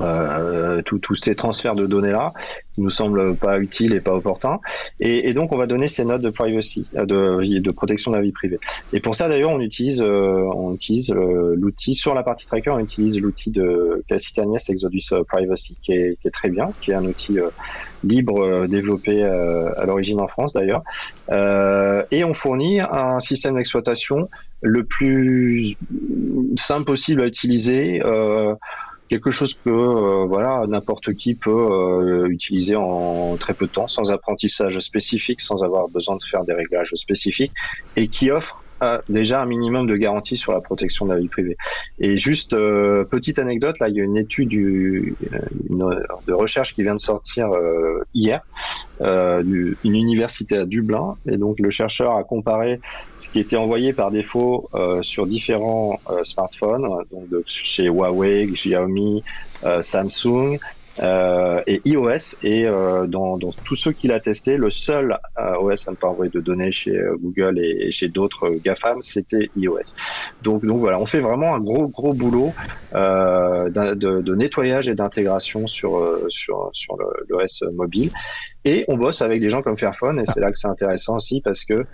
euh, tous ces transferts de données là qui nous semblent pas utiles et pas opportuns. Et, et, donc on va donner ces notes de privacy euh, de, de protection de la vie privée. Et pour ça d'ailleurs on utilise euh, on utilise euh, l'outil sur la partie tracker on utilise l'outil de Cassitanias Exodus Privacy qui est, qui est, très bien qui est un outil libre développé à l'origine en France d'ailleurs. Et on fournit un système d'exploitation le plus simple possible à utiliser euh, quelque chose que euh, voilà n'importe qui peut euh, utiliser en très peu de temps, sans apprentissage spécifique, sans avoir besoin de faire des réglages spécifiques, et qui offre déjà un minimum de garantie sur la protection de la vie privée. Et juste euh, petite anecdote, là il y a une étude du, une, de recherche qui vient de sortir euh, hier, euh, une université à Dublin, et donc le chercheur a comparé ce qui était envoyé par défaut sur différents smartphones, donc chez Huawei, Xiaomi, Samsung, euh, et iOS et euh, dans, dans, tous ceux qu'il a testé, le seul euh, OS à ne pas envoyer de données chez euh, Google et, chez d'autres GAFAM, c'était iOS. Donc, donc voilà, on fait vraiment un gros gros boulot de, de, nettoyage et d'intégration sur sur sur l'OS mobile. Et on bosse avec des gens comme Fairphone et c'est là que c'est intéressant aussi parce que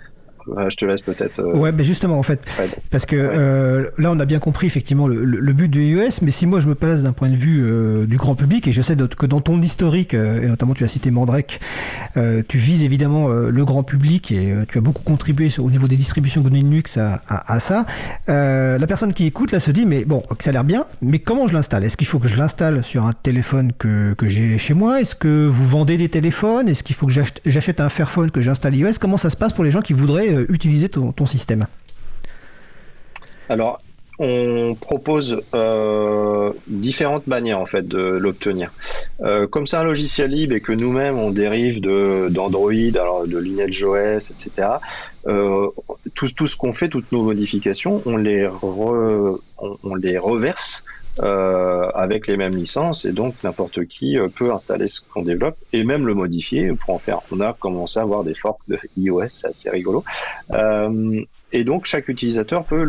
je te laisse peut-être. Euh, ouais, mais justement, en fait, parce que euh, là, on a bien compris effectivement le, but de iOS, mais si moi je me place d'un point de vue euh, du grand public, et je sais que dans ton historique, et notamment tu as cité Mandrake, tu vises évidemment le grand public et tu as beaucoup contribué au niveau des distributions GNU Linux à, à, ça. la personne qui écoute là se dit, mais bon, ça a l'air bien, mais comment je l'installe? Est-ce qu'il faut que je l'installe sur un téléphone que, que j'ai chez moi? Est-ce que vous vendez des téléphones? Est-ce qu'il faut que j'achète un Fairphone que j'installe iOS? Comment ça se passe pour les gens qui voudraient euh, utiliser ton, système Alors, on propose euh, différentes manières en fait de l'obtenir. Euh, comme c'est un logiciel libre et que nous-mêmes on dérive de d'Android, alors de Lineage OS, etc. tout, tout ce qu'on fait, toutes nos modifications, on les on, les reverse euh, avec les mêmes licences et donc n'importe qui euh, peut installer ce qu'on développe et même le modifier pour en faire. On a commencé à avoir des forks de [laughs] iOS, c'est assez rigolo. Euh, et donc chaque utilisateur peut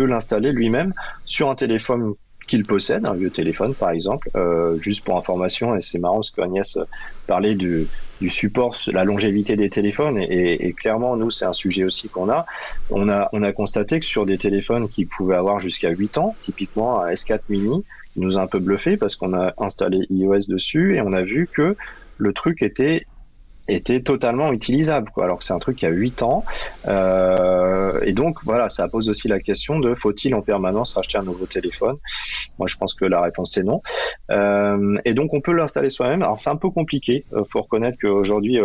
l'installer lui-même sur un téléphone qu'il possède, un vieux téléphone par exemple, euh, juste pour information, et c'est marrant parce qu'Agnès parlait du, du support, la longévité des téléphones, et, et clairement, nous, c'est un sujet aussi qu'on a. On, a. on a constaté que sur des téléphones qui pouvaient avoir jusqu'à 8 ans, typiquement un S4 mini, il nous a un peu bluffé parce qu'on a installé iOS dessus et on a vu que le truc était était totalement utilisable, alors que c'est un truc qui a 8 ans. Euh, et donc, voilà, ça pose aussi la question de faut-il en permanence racheter un nouveau téléphone? Moi, je pense que la réponse est non. Euh, et donc, on peut l'installer soi-même. Alors, c'est un peu compliqué. Il euh, faut reconnaître qu'aujourd'hui,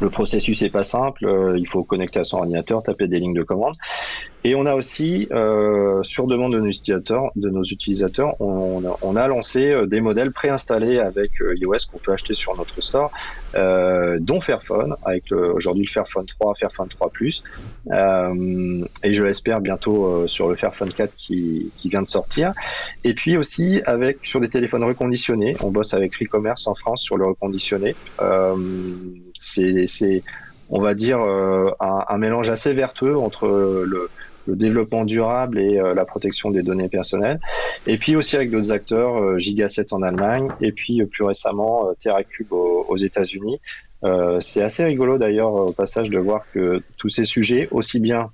le processus est pas simple. Euh, il faut connecter à son ordinateur, taper des lignes de commande. Et on a aussi, euh, sur demande de nos utilisateurs, de nos on, a, lancé euh, des modèles préinstallés avec iOS qu'on peut acheter sur notre store, dont Fairphone, avec aujourd'hui le Fairphone 3, Fairphone 3 Plus, et je l'espère bientôt sur le Fairphone 4 qui, qui, vient de sortir. Et puis aussi avec sur des téléphones reconditionnés, on bosse avec Recommerce en France sur le reconditionné. C'est on va dire, un, un, mélange assez vertueux entre le, développement durable et euh, la protection des données personnelles. Et puis aussi avec d'autres acteurs, euh, Giga7 en Allemagne, et puis euh, plus récemment TerraCube aux, États-Unis. c'est assez rigolo d'ailleurs au passage de voir que tous ces sujets, aussi bien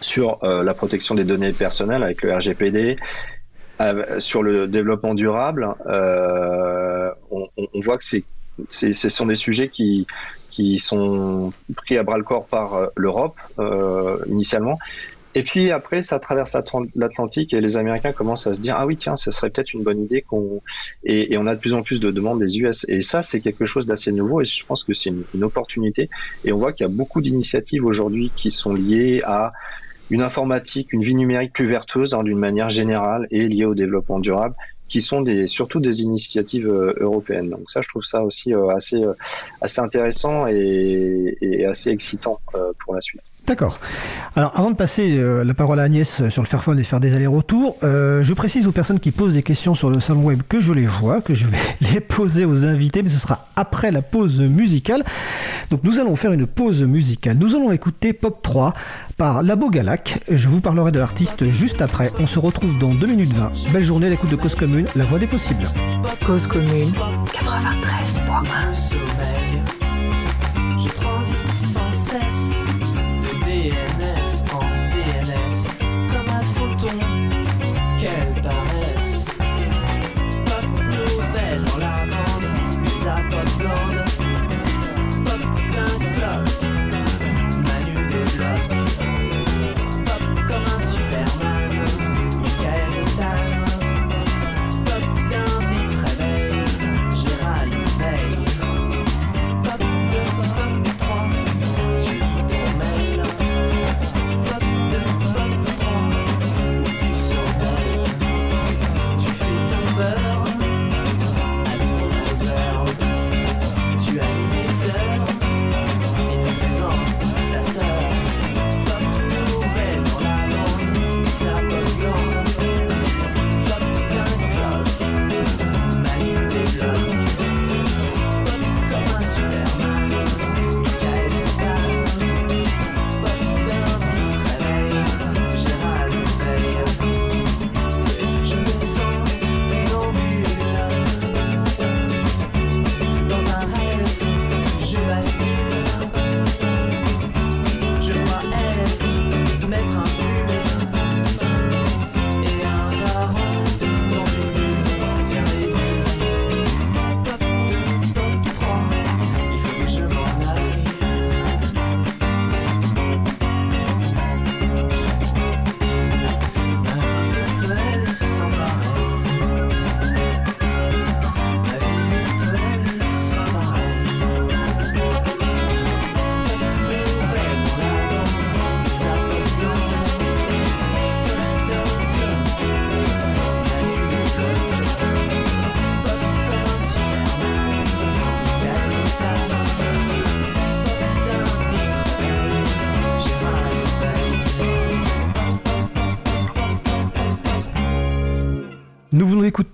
sur la protection des données personnelles avec le RGPD, sur le développement durable, on, voit que c'est, ce sont des sujets qui, qui sont pris à bras le corps par l'Europe euh, initialement. Et puis après, ça traverse l'Atlantique et les Américains commencent à se dire ah oui tiens, ce serait peut-être une bonne idée qu'on et, on a de plus en plus de demandes des US et ça c'est quelque chose d'assez nouveau et je pense que c'est une, opportunité. Et on voit qu'il y a beaucoup d'initiatives aujourd'hui qui sont liées à une informatique, une vie numérique plus vertueuse hein, d'une manière générale et liée au développement durable qui sont des, surtout des initiatives européennes. Donc ça, je trouve ça aussi assez, assez intéressant et, et assez excitant pour la suite. D'accord. Alors, avant de passer euh, la parole à Agnès sur le Fairphone et faire des allers-retours, euh, je précise aux personnes qui posent des questions sur le salon web que je les vois, que je vais [laughs] les poser aux invités, mais ce sera après la pause musicale. Donc, nous allons faire une pause musicale. Nous allons écouter Pop 3 par Labo Galac. Je vous parlerai de l'artiste juste après. On se retrouve dans 2 minutes 20. Belle journée à l'écoute de Cause Commune, la voix des possibles. Cause Commune 93.1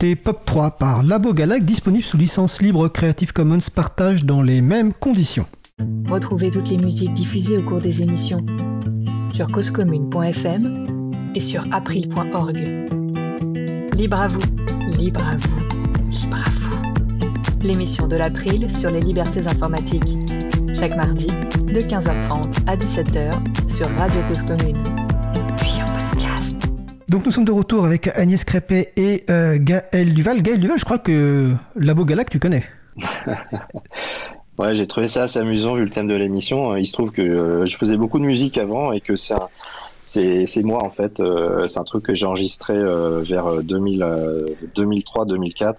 écouter Pop 3 par Labo Galac, disponible sous licence libre Creative Commons partage dans les mêmes conditions. Retrouvez toutes les musiques diffusées au cours des émissions sur causecommune.fm et sur april.org. Libre à vous, libre à vous, libre à vous. L'émission de l'April sur les libertés informatiques. Chaque mardi de 15h30 à 17h sur Radio Cause Commune. Donc nous sommes de retour avec Agnès Crépet et euh, Gaël Duval. Gaël Duval, je crois que Labo Galac, tu connais. [laughs] ouais, j'ai trouvé ça assez amusant vu le thème de l'émission. Il se trouve que euh, je faisais beaucoup de musique avant et que c'est moi en fait. Euh, c'est un truc que j'ai enregistré vers 2003-2004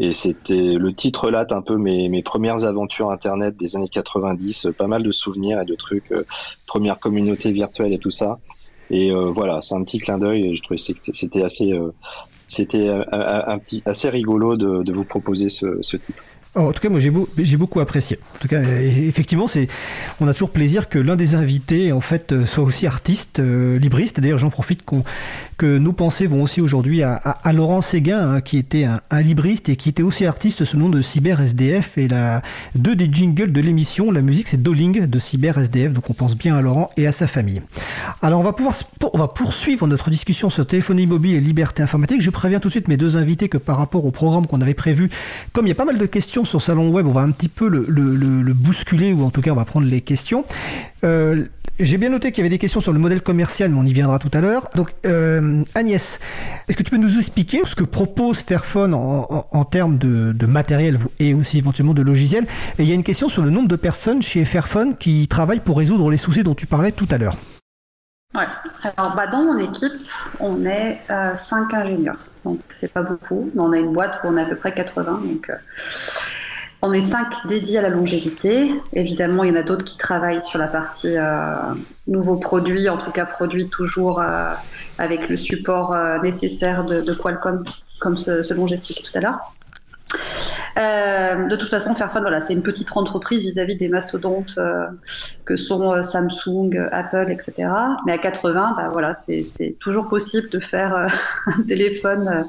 et c'était le titre relate un peu mes, mes premières aventures internet des années 90, pas mal de souvenirs et de trucs, première communauté virtuelle et tout ça. Et euh, voilà, c'est un petit clin d'œil. Je trouvais que c'était assez, euh, c'était euh, un, petit, assez rigolo de, de vous proposer ce, ce titre. En tout cas, moi j'ai beaucoup apprécié. En tout cas, effectivement, c'est on a toujours plaisir que l'un des invités en fait soit aussi artiste, libriste. D'ailleurs, j'en profite que nos pensées vont aussi aujourd'hui à, Laurent Séguin, hein, qui était un, un, libriste et qui était aussi artiste sous le nom de Cyber SDF. Et la, deux des jingles de l'émission, la musique, c'est Doling de Cyber SDF. Donc on pense bien à Laurent et à sa famille. Alors on va pouvoir, on va poursuivre notre discussion sur téléphonie mobile et liberté informatique. Je préviens tout de suite mes deux invités que par rapport au programme qu'on avait prévu, comme il y a pas mal de questions sur Salon Web, on va un petit peu le, le, le, le bousculer ou en tout cas on va prendre les questions. Euh, j'ai bien noté qu'il y avait des questions sur le modèle commercial, mais on y viendra tout à l'heure. Donc, euh, Agnès, est-ce que tu peux nous expliquer ce que propose Fairphone en, termes de, matériel et aussi éventuellement de logiciel Et il y a une question sur le nombre de personnes chez Fairphone qui travaillent pour résoudre les soucis dont tu parlais tout à l'heure. Alors, bah, dans mon équipe, on est euh, 5 ingénieurs. Donc, c'est pas beaucoup. Mais on a une boîte où on est à peu près 80. Donc, euh, On est cinq dédiés à la longévité. Évidemment, il y en a d'autres qui travaillent sur la partie euh, nouveaux produits, en tout cas produits toujours euh, avec le support euh, nécessaire de, Qualcomm, comme ce, dont j'expliquais tout à l'heure. de toute façon, Fairphone, voilà, c'est une petite entreprise vis-à-vis des mastodontes que sont Samsung, Apple, etc. Mais à 80, bah, voilà, c'est toujours possible de faire [laughs] un téléphone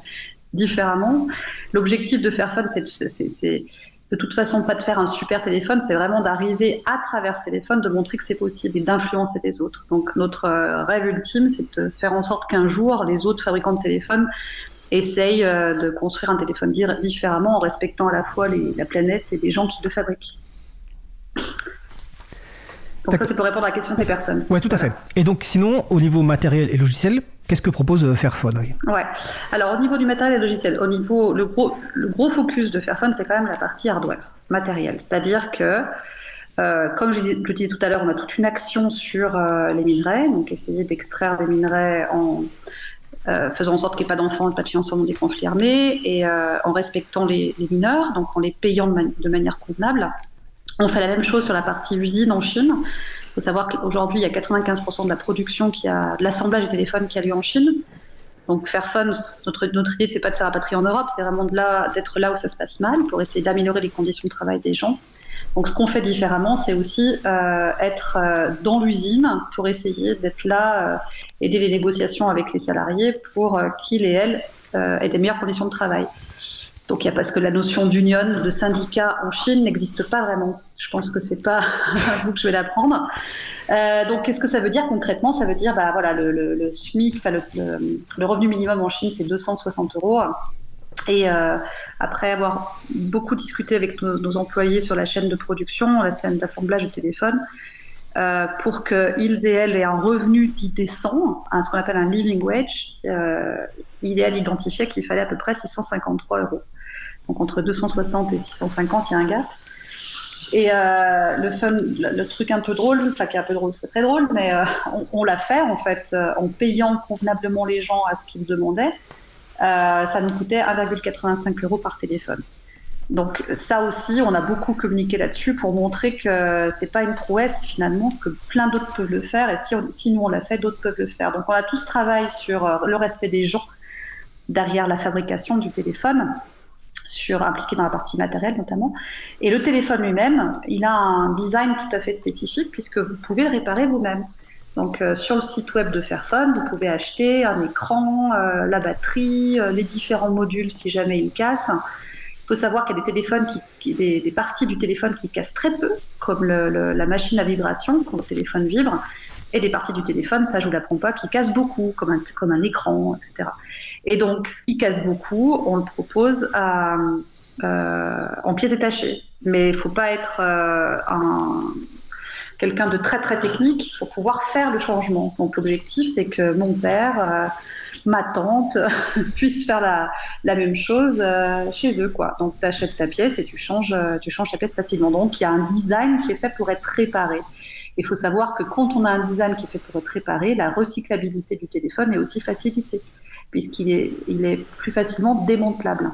différemment. L'objectif de Fairphone, c'est de toute façon pas de faire un super téléphone, c'est vraiment d'arriver à travers ce téléphone, de montrer que c'est possible et d'influencer les autres. Donc notre euh, rêve ultime, c'est de faire en sorte qu'un jour, les autres fabricants de téléphones essayent euh, de construire un téléphone différemment en respectant à la fois la planète et les gens qui le fabriquent. Donc ça, c'est pour répondre à la question des personnes. Oui, tout à fait. Et donc sinon, au niveau matériel et logiciel, Qu'est-ce que propose euh, Fairphone Ouais. Alors au niveau du matériel et logiciel, au niveau le gros le gros focus de Fairphone, c'est quand même la partie hardware, matériel. C'est-à-dire que euh, comme je, disais tout à l'heure, on a toute une action sur euh, les minerais, donc essayer d'extraire des minerais en faisant en sorte qu'il n'y ait pas d'enfants, pas de financement des conflits armés, et en respectant les, mineurs, donc en les payant de manière convenable. On fait la même chose sur la partie usine en Chine. Faut savoir qu'aujourd'hui, il y a 95% de la production, qui a, de l'assemblage des téléphones qui a lieu en Chine. Donc Fairphone, notre, notre idée, c'est pas de se rapatrier en Europe, c'est vraiment d'être là, où ça se passe mal pour essayer d'améliorer les conditions de travail des gens. Donc ce qu'on fait différemment, c'est aussi euh, être euh, dans l'usine pour essayer d'être là, euh, aider les négociations avec les salariés pour qu'ils et elles aient des meilleures conditions de travail. Donc il y a parce que la notion d'union, de syndicat en Chine n'existe pas vraiment. Je pense que c'est pas [laughs] à vous que je vais l'apprendre. Euh, donc qu'est-ce que ça veut dire concrètement? Ça veut dire bah voilà le, SMIC, le, revenu minimum en Chine c'est 260 euros. Et euh, après avoir beaucoup discuté avec nos, employés sur la chaîne de production, la chaîne d'assemblage de téléphone, euh, pour qu'ils et elles aient un revenu dit décent, ce qu'on appelle un living wage, idéal identifié qu'il fallait à peu près 653 euros. Donc entre 260 et 650, il y a un gap. Et euh, le truc un peu drôle, enfin qui est un peu drôle, c'est très drôle, mais euh, on, l'a fait en fait euh, en payant convenablement les gens à ce qu'ils demandaient. ça nous coûtait 1,85 euros par téléphone. Donc ça aussi, on a beaucoup communiqué là-dessus pour montrer que c'est pas une prouesse finalement, que plein d'autres peuvent le faire et si, si nous on l'a fait, d'autres peuvent le faire. Donc on a tout ce travail sur le respect des gens derrière la fabrication du téléphone sur, impliqué dans la partie matérielle notamment. Et le téléphone lui-même, il a un design tout à fait spécifique puisque vous pouvez le réparer vous-même. Donc euh, sur le site web de Fairphone, vous pouvez acheter un écran, euh, la batterie, euh, les différents modules si jamais ils cassent. Il faut savoir qu'il y a des téléphones qui, des, parties du téléphone qui cassent très peu, comme la machine à vibration quand le téléphone vibre, et des parties du téléphone, ça je vous l'apprends pas, qui cassent beaucoup, comme un, comme un écran, etc. Et donc, ce qui casse beaucoup, on le propose euh, en pièces détachées. Mais il faut pas être euh, un, quelqu'un de très très technique pour pouvoir faire le changement. Donc l'objectif, c'est que mon père, euh, ma tante [laughs] puissent faire la, la même chose chez eux. Quoi. Donc tu achètes ta pièce et tu changes, tu changes ta pièce facilement. Donc il y a un design qui est fait pour être réparé. Il faut savoir que quand on a un design qui est fait pour être réparé, la recyclabilité du téléphone est aussi facilitée puisqu'il est, plus facilement démantelable.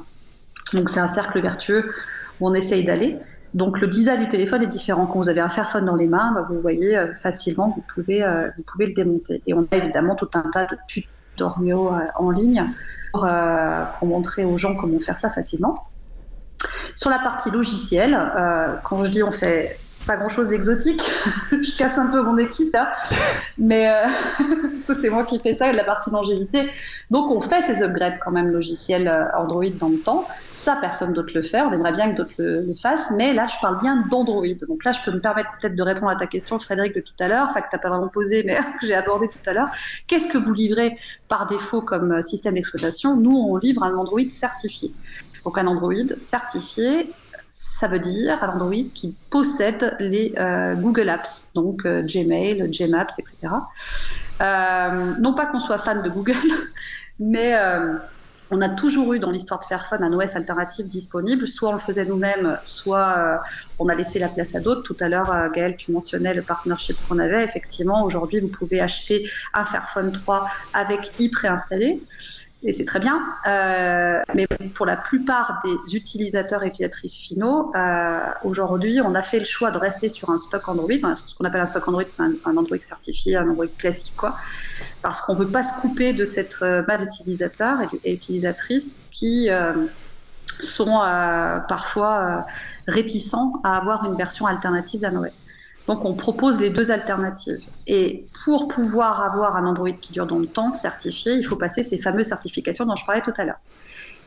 Donc c'est un cercle vertueux où on essaye d'aller. Donc le design du téléphone est différent. Quand vous avez un Fairphone dans les mains, bah, vous voyez euh, facilement, vous pouvez, euh, vous pouvez le démonter. Et on a évidemment tout un tas de tutoriaux euh, en ligne pour, pour, montrer aux gens comment faire ça facilement. Sur la partie logicielle, quand je dis on fait pas grand chose d'exotique. [laughs] je casse un peu mon équipe mais euh, [laughs] parce que c'est moi qui fais ça, de la partie longévité. Donc on fait ces upgrades quand même logiciels euh, Android dans le temps. Ça, personne d'autre le fait. On aimerait bien que d'autres le, fassent, mais là, je parle bien d'Android. Donc là, je peux me permettre peut-être de répondre à ta question, Frédéric, de tout à l'heure, enfin que t'as pas vraiment posé, mais [laughs] que j'ai abordé tout à l'heure. Qu'est-ce que vous livrez par défaut comme euh, système d'exploitation? Nous, on livre un Android certifié. Donc un Android certifié ça veut dire à l'Android qui possède les euh, Google Apps, donc euh, Gmail, Gmaps, etc. Euh, non pas qu'on soit fan de Google, [laughs] mais on a toujours eu dans l'histoire de Fairphone un OS alternatif disponible. Soit on le faisait nous-mêmes, soit on a laissé la place à d'autres. Tout à l'heure, Gaël, tu mentionnais le partnership qu'on avait. Effectivement, aujourd'hui, vous pouvez acheter un Fairphone 3 avec i préinstallé. Et c'est très bien. Euh, mais pour la plupart des utilisateurs et utilisatrices finaux, euh, aujourd'hui, on a fait le choix de rester sur un stock Android. Ce qu'on appelle un stock Android, c'est un, Android certifié, un Android classique, quoi. Parce qu'on ne veut pas se couper de cette euh, base d'utilisateurs et, utilisatrices qui sont parfois réticents à avoir une version alternative d'un OS. Donc on propose les deux alternatives. Et pour pouvoir avoir un Android qui dure dans le temps, certifié, il faut passer ces fameuses certifications dont je parlais tout à l'heure.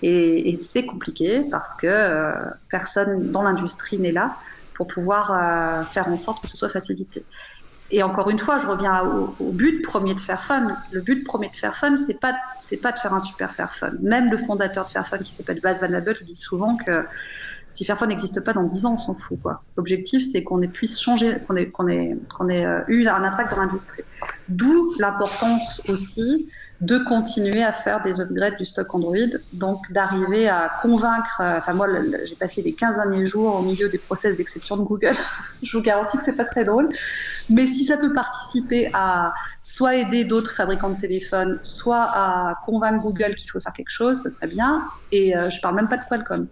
Et, c'est compliqué parce que euh, personne dans l'industrie n'est là pour pouvoir euh, faire en sorte que ce soit facilité. Et encore une fois, je reviens au, but premier de Fairphone. Le but premier de Fairphone, c'est pas c'est pas de faire un super Fairphone. Même le fondateur de Fairphone, qui s'appelle Baz Van Abel, dit souvent que si Fairphone n'existe pas dans 10 ans, on s'en fout. L'objectif, c'est qu'on puisse changer, qu'on ait, ait, qu'on ait euh, eu un impact dans l'industrie. D'où l'importance aussi de continuer à faire des upgrades du stock Android, donc d'arriver à convaincre. Euh, enfin, moi, j'ai passé les 15 derniers jours au milieu des process d'exception de Google. [laughs] Je vous garantis que c'est pas très drôle. Mais si ça peut participer à soit aider d'autres fabricants de téléphones, soit à convaincre Google qu'il faut faire quelque chose, ça serait bien. Et euh, je parle même pas de Qualcomm.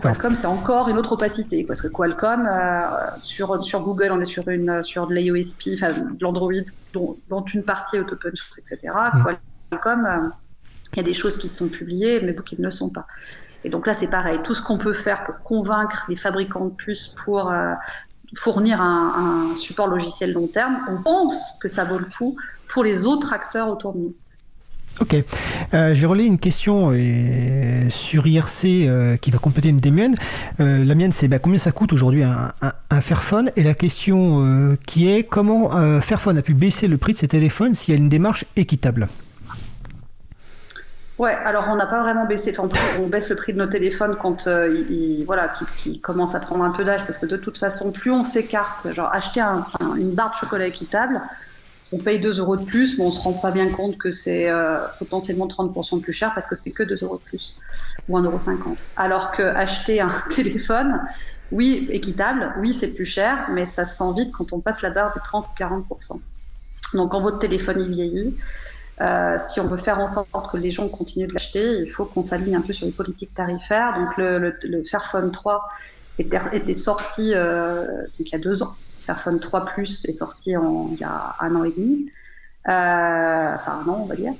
Qualcomm, c'est encore une autre opacité, parce que Qualcomm, euh, sur, sur Google, on est sur, une, sur de l'AOSP, enfin, de l'Android, dont, une partie est open source, etc. Mm. Qualcomm, euh, il y a des choses qui sont publiées, mais qui ne le sont pas. Et donc là, c'est pareil. Tout ce qu'on peut faire pour convaincre les fabricants de puces pour euh, fournir un, un, support logiciel long terme, on pense que ça vaut le coup pour les autres acteurs autour de nous. Ok. Euh, J'ai relayé une question euh, sur IRC euh, qui va compléter une des miennes. Euh, la mienne, c'est bah, combien ça coûte aujourd'hui un, Fairphone? Et la question qui est comment Fairphone a pu baisser le prix de ses téléphones s'il y a une démarche équitable? Ouais, alors on n'a pas vraiment baissé. Enfin, on baisse le prix de nos téléphones quand ils, voilà, qui, commencent à prendre un peu d'âge, parce que de toute façon, plus on s'écarte, genre acheter une barre de chocolat équitable, on paye 2 euros de plus, mais on ne se rend pas bien compte que c'est euh, potentiellement 30% plus cher parce que c'est que 2 euros de plus ou 1,50 euros. Alors que acheter un [laughs] téléphone, oui, équitable, oui, c'est plus cher, mais ça se sent vite quand on passe la barre des 30 ou 40%. Donc quand votre téléphone il vieillit, euh, si on veut faire en sorte que les gens continuent de l'acheter, il faut qu'on s'aligne un peu sur les politiques tarifaires. Donc le, Fairphone 3 était, sorti euh, il y a deux ans Fairphone 3 Plus est sorti en, il y a un an et demi, euh, enfin un an on va dire.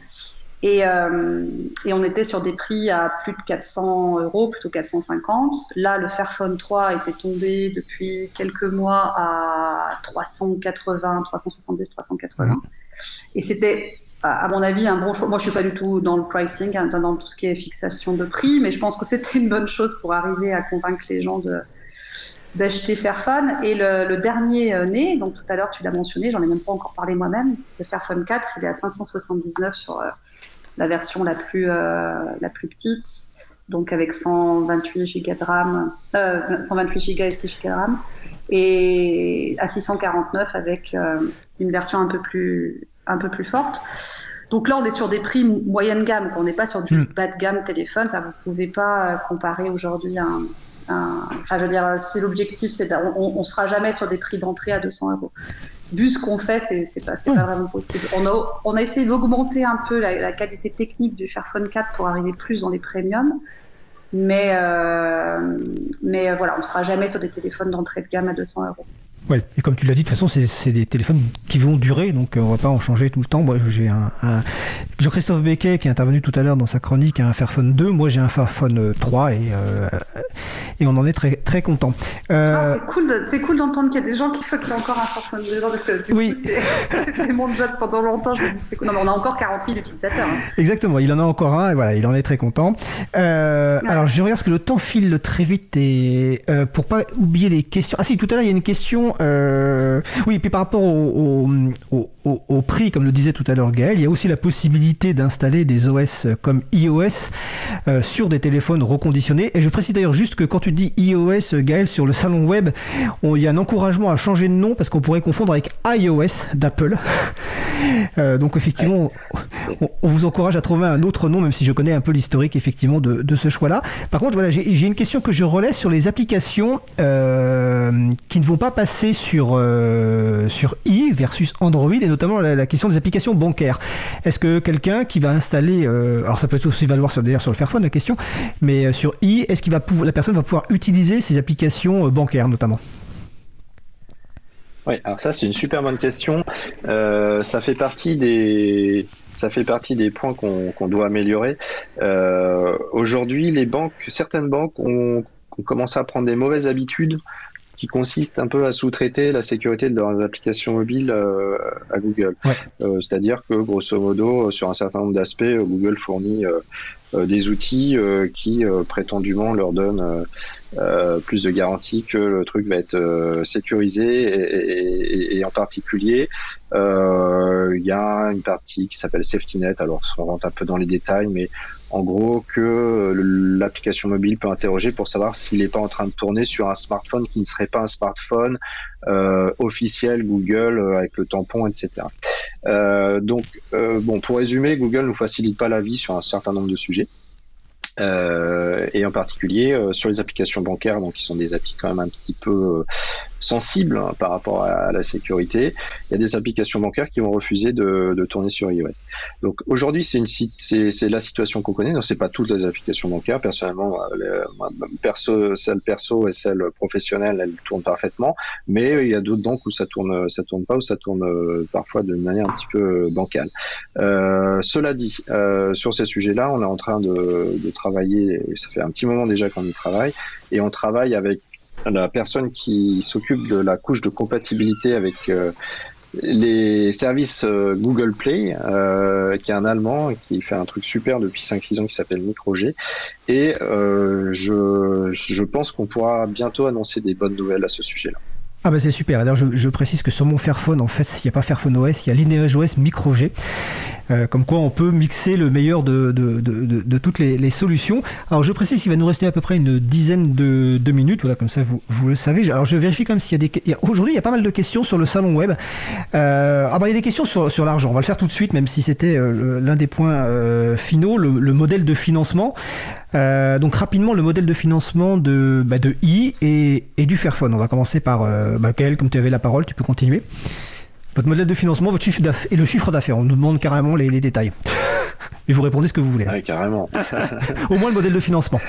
Et, euh, et, on était sur des prix à plus de 400 euros, plutôt 450. Là, le Fairphone 3 était tombé depuis quelques mois à 380, 370, 380. Et c'était, à mon avis, un bon choix. Moi, je suis pas du tout dans le pricing, hein, dans tout ce qui est fixation de prix, mais je pense que c'était une bonne chose pour arriver à convaincre les gens de, d'acheter Fairphone. Et le, dernier euh, né, donc tout à l'heure tu l'as mentionné, j'en ai même pas encore parlé moi-même, le Fairphone 4, il est à 579 sur euh, la version la plus, euh, la plus petite, donc avec 128 Go de RAM, 128 Go et 6 Go de RAM, et à 649 avec une version un peu plus, un peu plus forte. Donc là, on est sur des prix moyenne gamme, on n'est pas sur du hmm. bas de gamme téléphone. Ça, vous pouvez pas comparer aujourd'hui un, enfin, je veux dire, si l'objectif, c'est, on, on sera jamais sur des prix d'entrée à 200 euros. Vu ce qu'on fait, c'est, c'est pas, c'est pas vraiment possible. On a, on a essayé d'augmenter un peu la, qualité technique du Fairphone 4 pour arriver plus dans les premiums. Mais, euh, mais voilà, on sera jamais sur des téléphones d'entrée de gamme à 200 euros. Ouais, et comme tu l'as dit, de toute façon, c'est des téléphones qui vont durer, donc euh, on va pas en changer tout le temps. Moi, j'ai un, Jean-Christophe Becquet qui est intervenu tout à l'heure dans sa chronique, un Fairphone 2. Moi, j'ai un Fairphone 3 et, euh, et on en est très, très content. Euh... Ah, c'est cool, c'est cool d'entendre qu'il y a des gens qui font qu'il y a encore un Fairphone 2 parce que du oui. c'était mon job pendant longtemps. Je me dis, c'est cool. Non, mais on a encore 40 000 utilisateurs. Hein. Exactement, il en a encore un et voilà, il en est très content. Euh, Alors, je regarde ce que le temps file très vite et euh, pour pas oublier les questions. Ah si, tout à l'heure, il y a une question euh, oui, et puis par rapport au, prix, comme le disait tout à l'heure Gaël, il y a aussi la possibilité d'installer des OS comme iOS sur des téléphones reconditionnés. Et je précise d'ailleurs juste que quand tu dis iOS, Gaël, sur le salon web, il y a un encouragement à changer de nom parce qu'on pourrait confondre avec iOS d'Apple. [laughs] Euh, donc effectivement, on, vous encourage à trouver un autre nom, même si je connais un peu l'historique effectivement de, de ce choix-là. Par contre, voilà, j'ai une question que je relais sur les applications euh, qui ne vont pas passer sur euh, sur i versus Android et notamment la, question des applications bancaires. Est-ce que quelqu'un qui va installer, euh, alors ça peut aussi valoir d'ailleurs sur le Fairphone la question, mais sur i, est-ce qu'il va pouvoir, personne va pouvoir utiliser ces applications bancaires notamment? Oui, alors ça c'est une super bonne question. Euh, ça fait partie des ça fait partie des points qu'on doit améliorer. Euh, Aujourd'hui, les banques, certaines banques ont, ont, commencé à prendre des mauvaises habitudes qui consistent un peu à sous-traiter la sécurité de leurs applications mobiles euh, à Google. Euh, c'est-à-dire que grosso modo, sur un certain nombre d'aspects, Google fournit euh, des outils qui prétendument leur donnent euh, plus de garanties que le truc va être euh, sécurisé et, et, en particulier euh, il y a une partie qui s'appelle SafetyNet alors on rentre un peu dans les détails mais en gros que l'application mobile peut interroger pour savoir s'il n'est pas en train de tourner sur un smartphone qui ne serait pas un smartphone euh, officiel Google avec le tampon, etc. Euh, donc, bon, pour résumer, Google nous facilite pas la vie sur un certain nombre de sujets. Euh, et en particulier euh, sur les applications bancaires, donc qui sont des applis quand même un petit peu euh, sensibles hein, par rapport à, la sécurité. Il y a des applications bancaires qui vont refuser de, de tourner sur iOS. Donc aujourd'hui, c'est une c'est la situation qu'on connaît. Donc c'est pas toutes les applications bancaires. Personnellement, les, perso, celle perso et celle professionnelle, elles tournent parfaitement. Mais il y a d'autres banques où ça tourne, ça tourne pas, ou ça tourne parfois de manière un petit peu bancale. Euh, cela dit, euh, sur ces sujets-là, on est en train de, de travailler, ça fait un petit moment déjà qu'on y travaille, et on travaille avec la personne qui s'occupe de la couche de compatibilité avec euh, les services euh, Google Play, euh, qui est un Allemand qui fait un truc super depuis 5-6 ans qui s'appelle MicroG. Et je, je pense qu'on pourra bientôt annoncer des bonnes nouvelles à ce sujet-là. Ah bah c'est super. D'ailleurs, je, je, précise que sur mon Fairphone, en fait, s'il n'y a pas Fairphone OS, il y a Lineage OS Micro G. Euh, comme quoi, on peut mixer le meilleur de, de, de, de toutes les, les, solutions. Alors, je précise qu'il va nous rester à peu près une dizaine de, minutes. Voilà, comme ça, vous, vous le savez. Alors, je vérifie comme s'il y a des. Aujourd'hui, il y a pas mal de questions sur le salon web. Euh, ah bah, il y a des questions sur, sur l'argent. On va le faire tout de suite, même si c'était euh, l'un des points euh, finaux, le, le, modèle de financement. Euh, donc rapidement le modèle de financement de, bah, de i et, et, du Fairphone. On va commencer par euh, bah, comme tu avais la parole, tu peux continuer. Votre modèle de financement, votre chiffre d'affaires et le chiffre d'affaires. On nous demande carrément les, les détails. [laughs] et vous répondez ce que vous voulez. Oui, carrément. [laughs] Au moins le modèle de financement.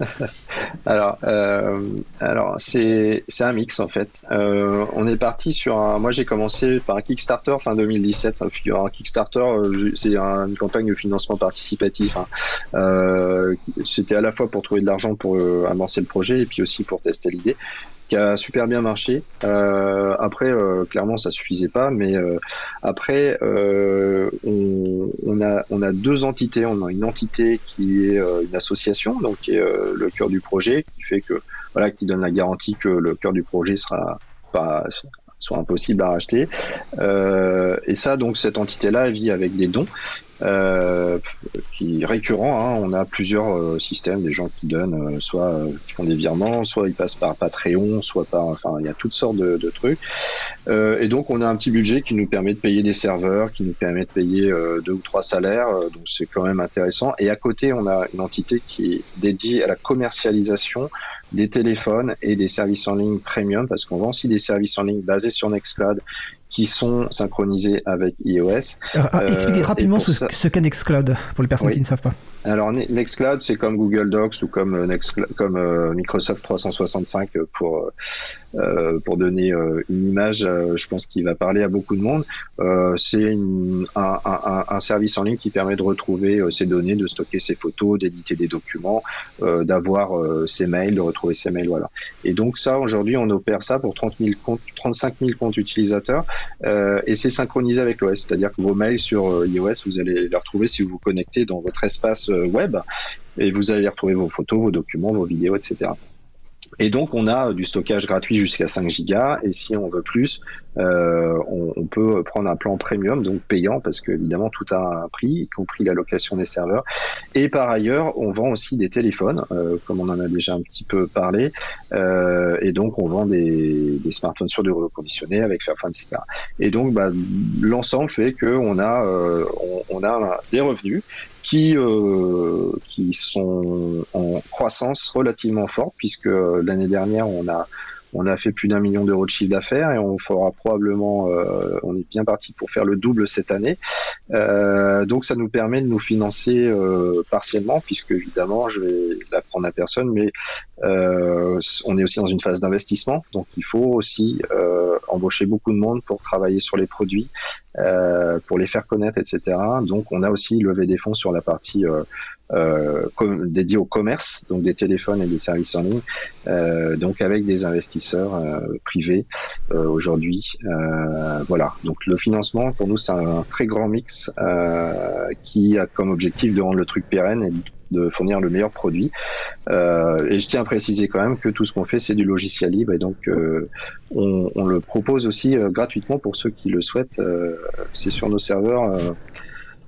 [laughs] alors, euh, alors c'est un mix en fait. Euh, on est parti sur un. Moi, j'ai commencé par un Kickstarter fin 2017. Un Kickstarter, euh, c'est une campagne de financement participatif. Hein. Euh, C'était à la fois pour trouver de l'argent pour euh, amorcer le projet et puis aussi pour tester l'idée qui a super bien marché. Euh, après, euh, clairement, ça suffisait pas, mais euh, après, euh, on, on, a, on a deux entités. On a une entité qui est euh, une association, donc qui est euh, le cœur du projet, qui fait que voilà, qui donne la garantie que le cœur du projet sera pas soit impossible à racheter. et ça, donc, cette entité-là, vit avec des dons euh, qui récurrent. Hein. On a plusieurs euh, systèmes, des gens qui donnent, euh, soit euh, qui font des virements, soit ils passent par Patreon, soit par, enfin, il y a toutes sortes de, de trucs. et donc, on a un petit budget qui nous permet de payer des serveurs, qui nous permet de payer deux ou trois salaires. donc, c'est quand même intéressant. Et à côté, on a une entité qui est dédiée à la commercialisation des téléphones et des services en ligne premium parce qu'on vend aussi des services en ligne basés sur Nextcloud qui sont synchronisés avec iOS. Alors, expliquez rapidement ce, ce qu'est Nextcloud pour les personnes oui. qui ne savent pas. Alors Nextcloud, c'est comme Google Docs ou comme euh, euh, Microsoft 365 pour euh, pour donner euh, une image. Euh, je pense qu'il va parler à beaucoup de monde. c'est un, un, un, service en ligne qui permet de retrouver ses données, de stocker ses photos, d'éditer des documents, d'avoir ses mails, de retrouver ses mails. Voilà. Et donc ça, aujourd'hui, on opère ça pour 30 000 comptes, 35 000 comptes utilisateurs et c'est synchronisé avec l'OS. C'est-à-dire que vos mails sur iOS, vous allez les retrouver si vous vous connectez dans votre espace web et vous allez retrouver vos photos, vos documents, vos vidéos, etc. Et donc, on a du stockage gratuit jusqu'à 5 gigas. Et si on veut plus, euh, on, peut prendre un plan premium, donc payant, parce que évidemment tout a un prix, y compris la location des serveurs. Et par ailleurs, on vend aussi des téléphones, euh, comme on en a déjà un petit peu parlé. Euh, et donc, on vend des, smartphones sur du reconditionné avec Fairphone, etc. Et donc, bah, l'ensemble fait qu'on euh, on a des revenus qui euh, qui sont en croissance relativement forte puisque l'année dernière on a on a fait plus d'un million d'euros de chiffre d'affaires et on fera probablement, euh, on est bien parti pour faire le double cette année. Euh, donc ça nous permet de nous financer euh, partiellement, puisque évidemment, je vais l'apprendre à personne, mais euh, on est aussi dans une phase d'investissement, donc il faut aussi euh, embaucher beaucoup de monde pour travailler sur les produits, euh, pour les faire connaître, etc. Donc on a aussi levé des fonds sur la partie euh, dédié au commerce, donc des téléphones et des services en ligne, euh, donc avec des investisseurs euh, privés euh, aujourd'hui. Euh, voilà, donc le financement pour nous c'est un très grand mix qui a comme objectif de rendre le truc pérenne et de fournir le meilleur produit. Euh, et je tiens à préciser quand même que tout ce qu'on fait, c'est du logiciel libre et donc euh, on, on, le propose aussi euh, gratuitement pour ceux qui le souhaitent. c'est sur nos serveurs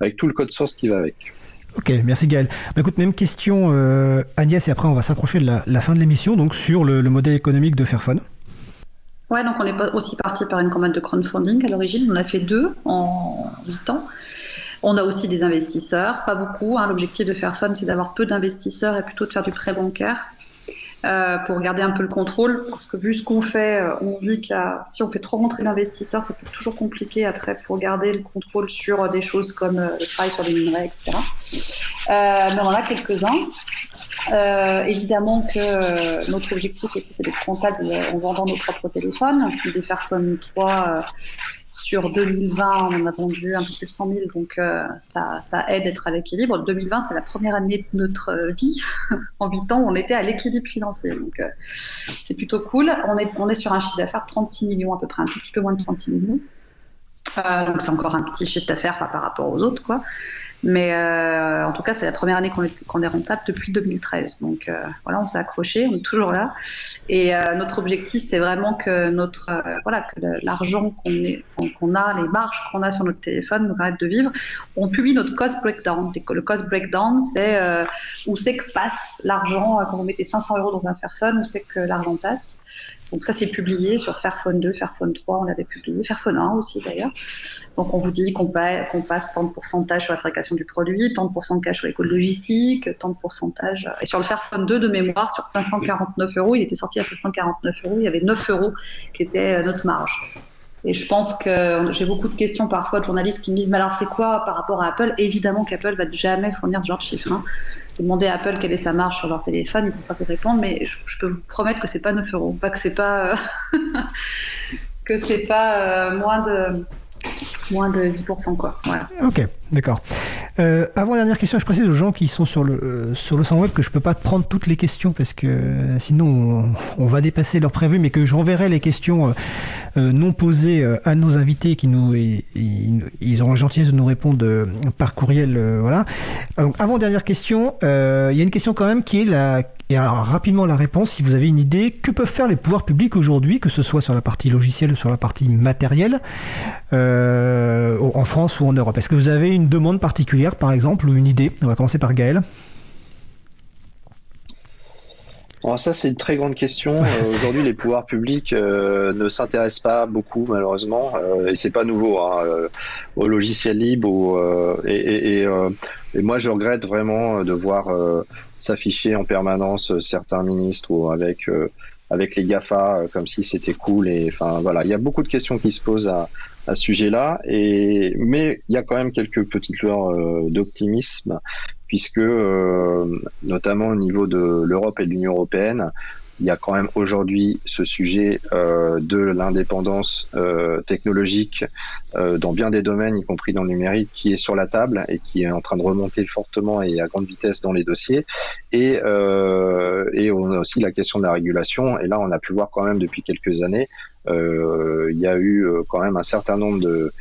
avec tout le code source qui va avec. Ok, merci Gaël. Bah, écoute, même question euh, Agnès, et après on va s'approcher de la, la, fin de l'émission, donc sur le, le, modèle économique de Fairphone. Ouais, donc on est aussi parti par une campagne de crowdfunding à l'origine. On a fait deux en 8 ans. On a aussi des investisseurs, pas beaucoup. Hein. L'objectif de Fairphone, c'est d'avoir peu d'investisseurs et plutôt de faire du prêt bancaire. Euh, pour garder un peu le contrôle. Parce que vu ce qu'on fait, euh, on se dit que si on fait trop rentrer d'investisseurs, ça peut être toujours compliqué après pour garder le contrôle sur des choses comme euh, le travail sur les minerais, etc. mais on en a quelques-uns. Euh, évidemment que notre objectif aussi c'est d'être rentable en vendant nos propres téléphones. Des Fairphone 3 sur 2020, on en a vendu un peu plus de 100 000, donc euh, ça, ça, aide d'être à l'équilibre. 2020, c'est la première année de notre euh, vie. [laughs] en 8 ans, on était à l'équilibre financier, donc euh, c'est plutôt cool. On est, on est sur un chiffre d'affaires de 36 millions à peu près, un petit peu moins de 36 millions. Donc c'est encore un petit chiffre d'affaires par rapport aux autres, quoi. Mais euh, en tout cas, c'est la première année qu'on est, rentable depuis 2013. Donc euh, voilà, on s'est accroché, on est toujours là. Et euh, notre objectif, c'est vraiment que notre euh, voilà que l'argent qu'on qu'on a, les marges qu'on a sur notre téléphone nous permettent de vivre. On publie notre cost breakdown. Le cost breakdown, c'est euh, où c'est que passe l'argent quand vous mettez 500 euros dans un Fairphone, où c'est que l'argent passe. Donc ça, c'est publié sur Fairphone 2, Fairphone 3, on l'avait publié, Fairphone 1 aussi d'ailleurs. Donc on vous dit qu'on pa qu passe tant de pourcentage sur la fabrication du produit, tant de pourcentage sur de logistique, tant de pourcentage... Et sur le Fairphone 2, de mémoire, sur 549 euros, il était sorti à 549 euros, il y avait 9 euros qui était notre marge. Et je pense que j'ai beaucoup de questions parfois de journalistes qui me disent Mais alors, c'est quoi par rapport à Apple? Évidemment qu'Apple va jamais fournir ce genre de chiffres. Hein. Demandez à Apple quelle est sa marge sur leur téléphone, ils ne vont pas vous répondre, mais je, peux vous promettre que c'est pas 9 euros. Pas que c'est pas, euh, [laughs] que c'est pas euh, moins de moins de 8%. Quoi. Ok, d'accord. Euh, avant dernière question, je précise aux gens qui sont sur le euh, sur le web que je peux pas prendre toutes les questions parce que euh, sinon on, va dépasser leur prévu, mais que j'enverrai les questions euh, non posées à nos invités qui nous et, ils auront la gentillesse de nous répondre par courriel. voilà. Donc avant dernière question, il y a une question quand même qui est la et alors rapidement la réponse, si vous avez une idée, que peuvent faire les pouvoirs publics aujourd'hui, que ce soit sur la partie logicielle ou sur la partie matérielle, euh, en France ou en Europe? Est-ce que vous avez une demande particulière, par exemple, ou une idée? On va commencer par Gaël. Alors ça, c'est une très grande question. Euh, Aujourd'hui, les pouvoirs publics euh, ne s'intéressent pas beaucoup, malheureusement, euh, et c'est pas nouveau, hein, au logiciel libre. Ou, et, et, et, moi, je regrette vraiment de voir s'afficher en permanence certains ministres ou avec avec les Gafa comme si c'était cool. Et enfin voilà, il y a beaucoup de questions qui se posent à, à ce sujet-là. Et mais il y a quand même quelques petites lueurs d'optimisme puisque euh, notamment au niveau de l'Europe et de l'Union européenne, il y a quand même aujourd'hui ce sujet euh, de l'indépendance euh, technologique euh, dans bien des domaines, y compris dans le numérique, qui est sur la table et qui est en train de remonter fortement et à grande vitesse dans les dossiers. Et, on a aussi la question de la régulation. Et là, on a pu voir quand même depuis quelques années, il y a eu quand même un certain nombre de,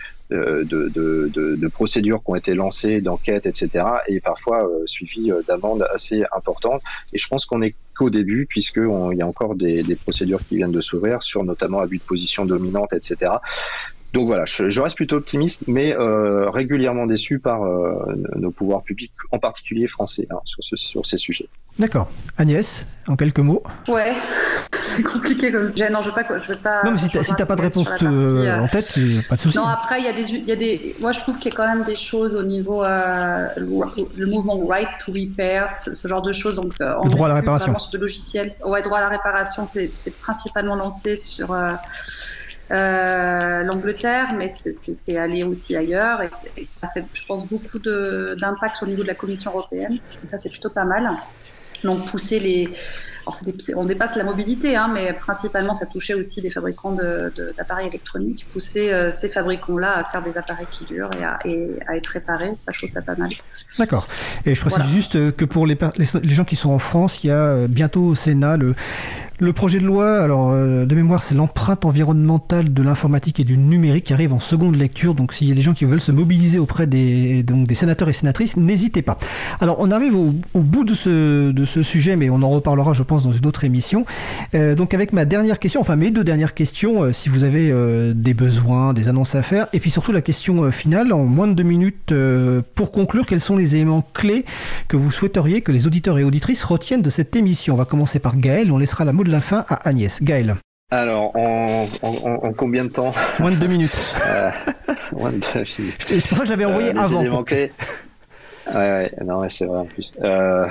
procédures qui ont été lancées, d'enquêtes, etc., et parfois suivies d'amendes assez importantes. Et je pense qu'on est qu'au début, puisqu'il y a encore des, des procédures qui viennent de s'ouvrir sur notamment abus de position dominante, etc. Donc voilà, je, reste plutôt optimiste, mais euh, régulièrement déçu par euh, nos pouvoirs publics, en particulier français, hein, sur, sur ces sujets. D'accord. Agnès, en quelques mots? Ouais, [laughs] c'est compliqué comme sujet. Non, je veux pas. Je veux pas non, mais si tu n'as pas de réponse euh, en tête, pas de souci. Non, après, il y, a des, y a des. Moi, je trouve qu'il y a quand même des choses au niveau. le, mouvement Right to Repair, ce, genre de choses. Donc, le droit à la réparation. Sur de logiciels. Ouais, droit à la réparation, c'est principalement lancé sur. Euh, l'Angleterre, mais c'est allé aussi ailleurs et, ça fait, je pense, beaucoup d'impact au niveau de la Commission européenne. Et ça, c'est plutôt pas mal. Donc, pousser les. on dépasse la mobilité, hein, mais principalement, ça touchait aussi des fabricants d'appareils électroniques. Pousser euh, ces fabricants-là à faire des appareils qui durent et à, être réparés, ça, je trouve ça pas mal. D'accord. Et je précise juste que pour les, les, gens qui sont en France, il y a euh, bientôt au Sénat le, le projet de loi, alors euh, de mémoire, c'est l'empreinte environnementale de l'informatique et du numérique qui arrive en seconde lecture. Donc s'il y a des gens qui veulent se mobiliser auprès des, donc, des sénateurs et sénatrices, n'hésitez pas. Alors on arrive au, bout de ce, de ce sujet, mais on en reparlera, je pense, dans une autre émission. Euh, donc avec ma dernière question, enfin mes deux dernières questions, euh, si vous avez des besoins, des annonces à faire, et puis surtout la question finale, en moins de deux minutes, pour conclure, quels sont les éléments clés que vous souhaiteriez que les auditeurs et auditrices retiennent de cette émission? On va commencer par Gaël, on laissera la mot de la fin à Agnès. Gaël. Alors, en, combien de temps Moins de deux minutes. [laughs] Euh, c'est pour ça que j'avais envoyé euh, avant. [laughs] Ouais, ouais, non, c'est vrai en plus. Euh,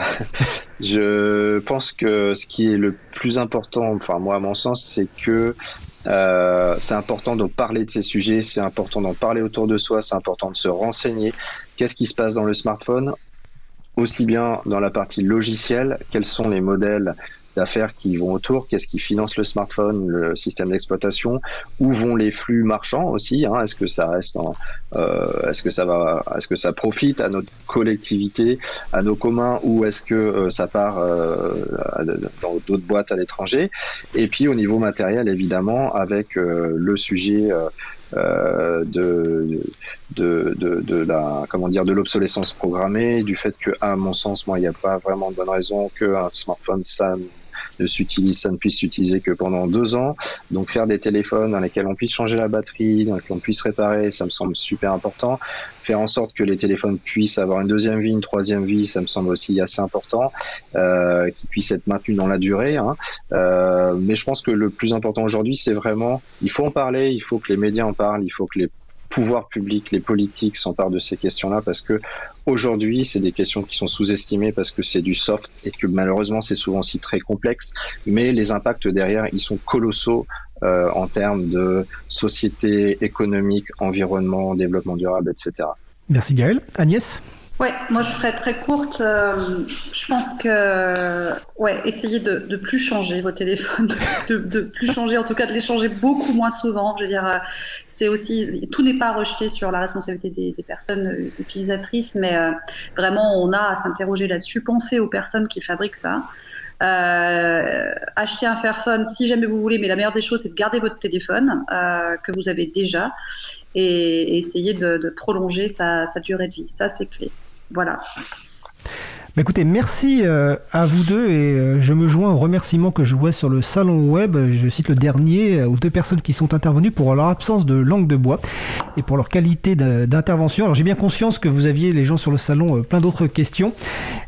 je pense que ce qui est le plus important, enfin moi à mon sens, c'est que c'est important de parler de ces sujets, c'est important d'en parler autour de soi, c'est important de se renseigner. Qu'est-ce qui se passe dans le smartphone? Aussi bien dans la partie logicielle, quels sont les modèles d'affaires qui vont autour, qu'est-ce qui finance le smartphone, le système d'exploitation, où vont les flux marchands aussi, hein, est-ce que ça reste en, euh, est-ce que ça va, est-ce que ça profite à notre collectivité, à nos communs, ou est-ce que euh, ça part euh, dans d'autres boîtes à l'étranger, et puis au niveau matériel évidemment avec le sujet euh, de, de, de, de, la comment dire de l'obsolescence programmée, du fait que à mon sens moi il n'y a pas vraiment de bonne raison qu'un smartphone ça ne s'utilise, ça ne puisse s'utiliser que pendant deux ans. Donc faire des téléphones dans lesquels on puisse changer la batterie, dans lesquels on puisse réparer, ça me semble super important. Faire en sorte que les téléphones puissent avoir une deuxième vie, une troisième vie, ça me semble aussi assez important, euh, qu'ils puissent être maintenus dans la durée. Hein. Euh, mais je pense que le plus important aujourd'hui, c'est vraiment, il faut en parler, il faut que les médias en parlent, il faut que les pouvoirs publics, les politiques s'emparent de ces questions-là parce que aujourd'hui, c'est des questions qui sont sous-estimées parce que c'est du soft et que malheureusement, c'est souvent aussi très complexe. Mais les impacts derrière, ils sont colossaux euh, en termes de société, économique, environnement, développement durable, etc. Merci Gaël. Agnès? Ouais, moi je serais très courte. Euh, je pense que, ouais, essayez de, de plus changer vos téléphones, [laughs] de, de, plus changer, en tout cas de les changer beaucoup moins souvent. Je veux dire, euh, c'est aussi, tout n'est pas rejeté sur la responsabilité des, des personnes euh, utilisatrices, mais vraiment on a à s'interroger là-dessus. Pensez aux personnes qui fabriquent ça. Euh, acheter un Fairphone si jamais vous voulez, mais la meilleure des choses, c'est de garder votre téléphone euh, que vous avez déjà et, essayer de, de prolonger sa, sa durée de vie. Ça, c'est clé. Voilà. Bah, écoutez, merci euh, à vous deux et euh, je me joins aux remerciements que je vois sur le salon web. Je cite le dernier euh, aux deux personnes qui sont intervenues pour leur absence de langue de bois et pour leur qualité d'intervention. Alors j'ai bien conscience que vous aviez les gens sur le salon plein d'autres questions,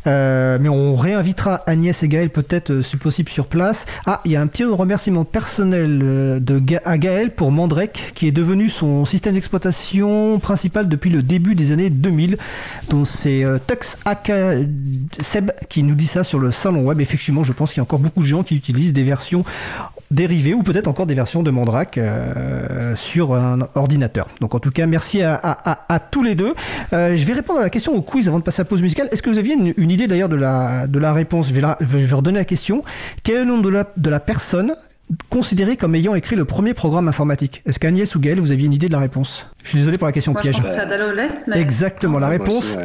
mais on réinvitera Agnès et Gaël peut-être si possible sur place. Ah, il y a un petit remerciement personnel de à Gaël pour Mandrek qui est devenu son système d'exploitation principal depuis le début des années 2000, dont c'est Tux AK Seb qui nous dit ça sur le salon web. Effectivement, je pense qu'il y a encore beaucoup de gens qui utilisent des versions dérivées ou peut-être encore des versions de Mandrake euh, sur un ordinateur. Donc en tout cas, merci à, tous les deux. Euh, je vais répondre à la question au quiz avant de passer à la pause musicale. Est-ce que vous aviez une, idée d'ailleurs de la, réponse? Je vais, je redonner la question. Quel est le nom de la personne considéré comme ayant écrit le premier programme informatique Est-ce qu'Agnès ou Gaël, vous aviez une idée de la réponse? Je suis désolé pour la question piège. Ada Lovelace. Exactement, la réponse.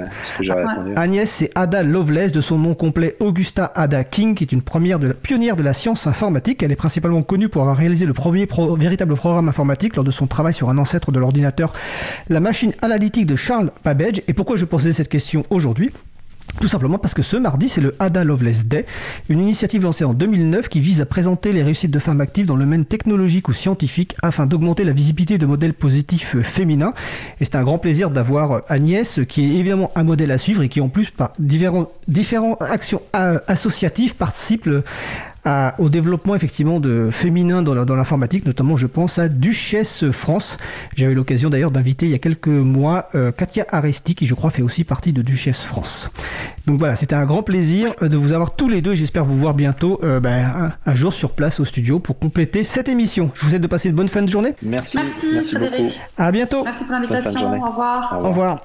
Agnès, c'est Ada Lovelace, de son nom complet Augusta Ada King, qui est une première de la, pionnière de la science informatique. Elle est principalement connue pour avoir réalisé le premier véritable programme informatique lors de son travail sur un ancêtre de l'ordinateur, la machine analytique de Charles Babbage. Et pourquoi je posais cette question aujourd'hui? Tout simplement parce que ce mardi, c'est le Ada Loveless Day, une initiative lancée en 2009 qui vise à présenter les réussites de femmes actives dans le domaine technologique ou scientifique afin d'augmenter la visibilité de modèles positifs euh, féminins. Et c'est un grand plaisir d'avoir euh, Agnès, qui est évidemment un modèle à suivre et qui en plus par différentes actions euh, associatives participe au développement effectivement de féminin dans, l'informatique, notamment je pense à Duchesse France. J'avais l'occasion d'ailleurs d'inviter il y a quelques mois euh, Katia Aresti qui je crois fait aussi partie de Duchesse France. Donc voilà, c'était un grand plaisir euh, de vous avoir tous les deux et j'espère vous voir bientôt euh, ben, un, jour sur place au studio pour compléter cette émission. Je vous souhaite de passer une bonne fin de journée. Merci. Merci, Frédéric. À bientôt. Merci pour l'invitation. Au revoir. Au revoir.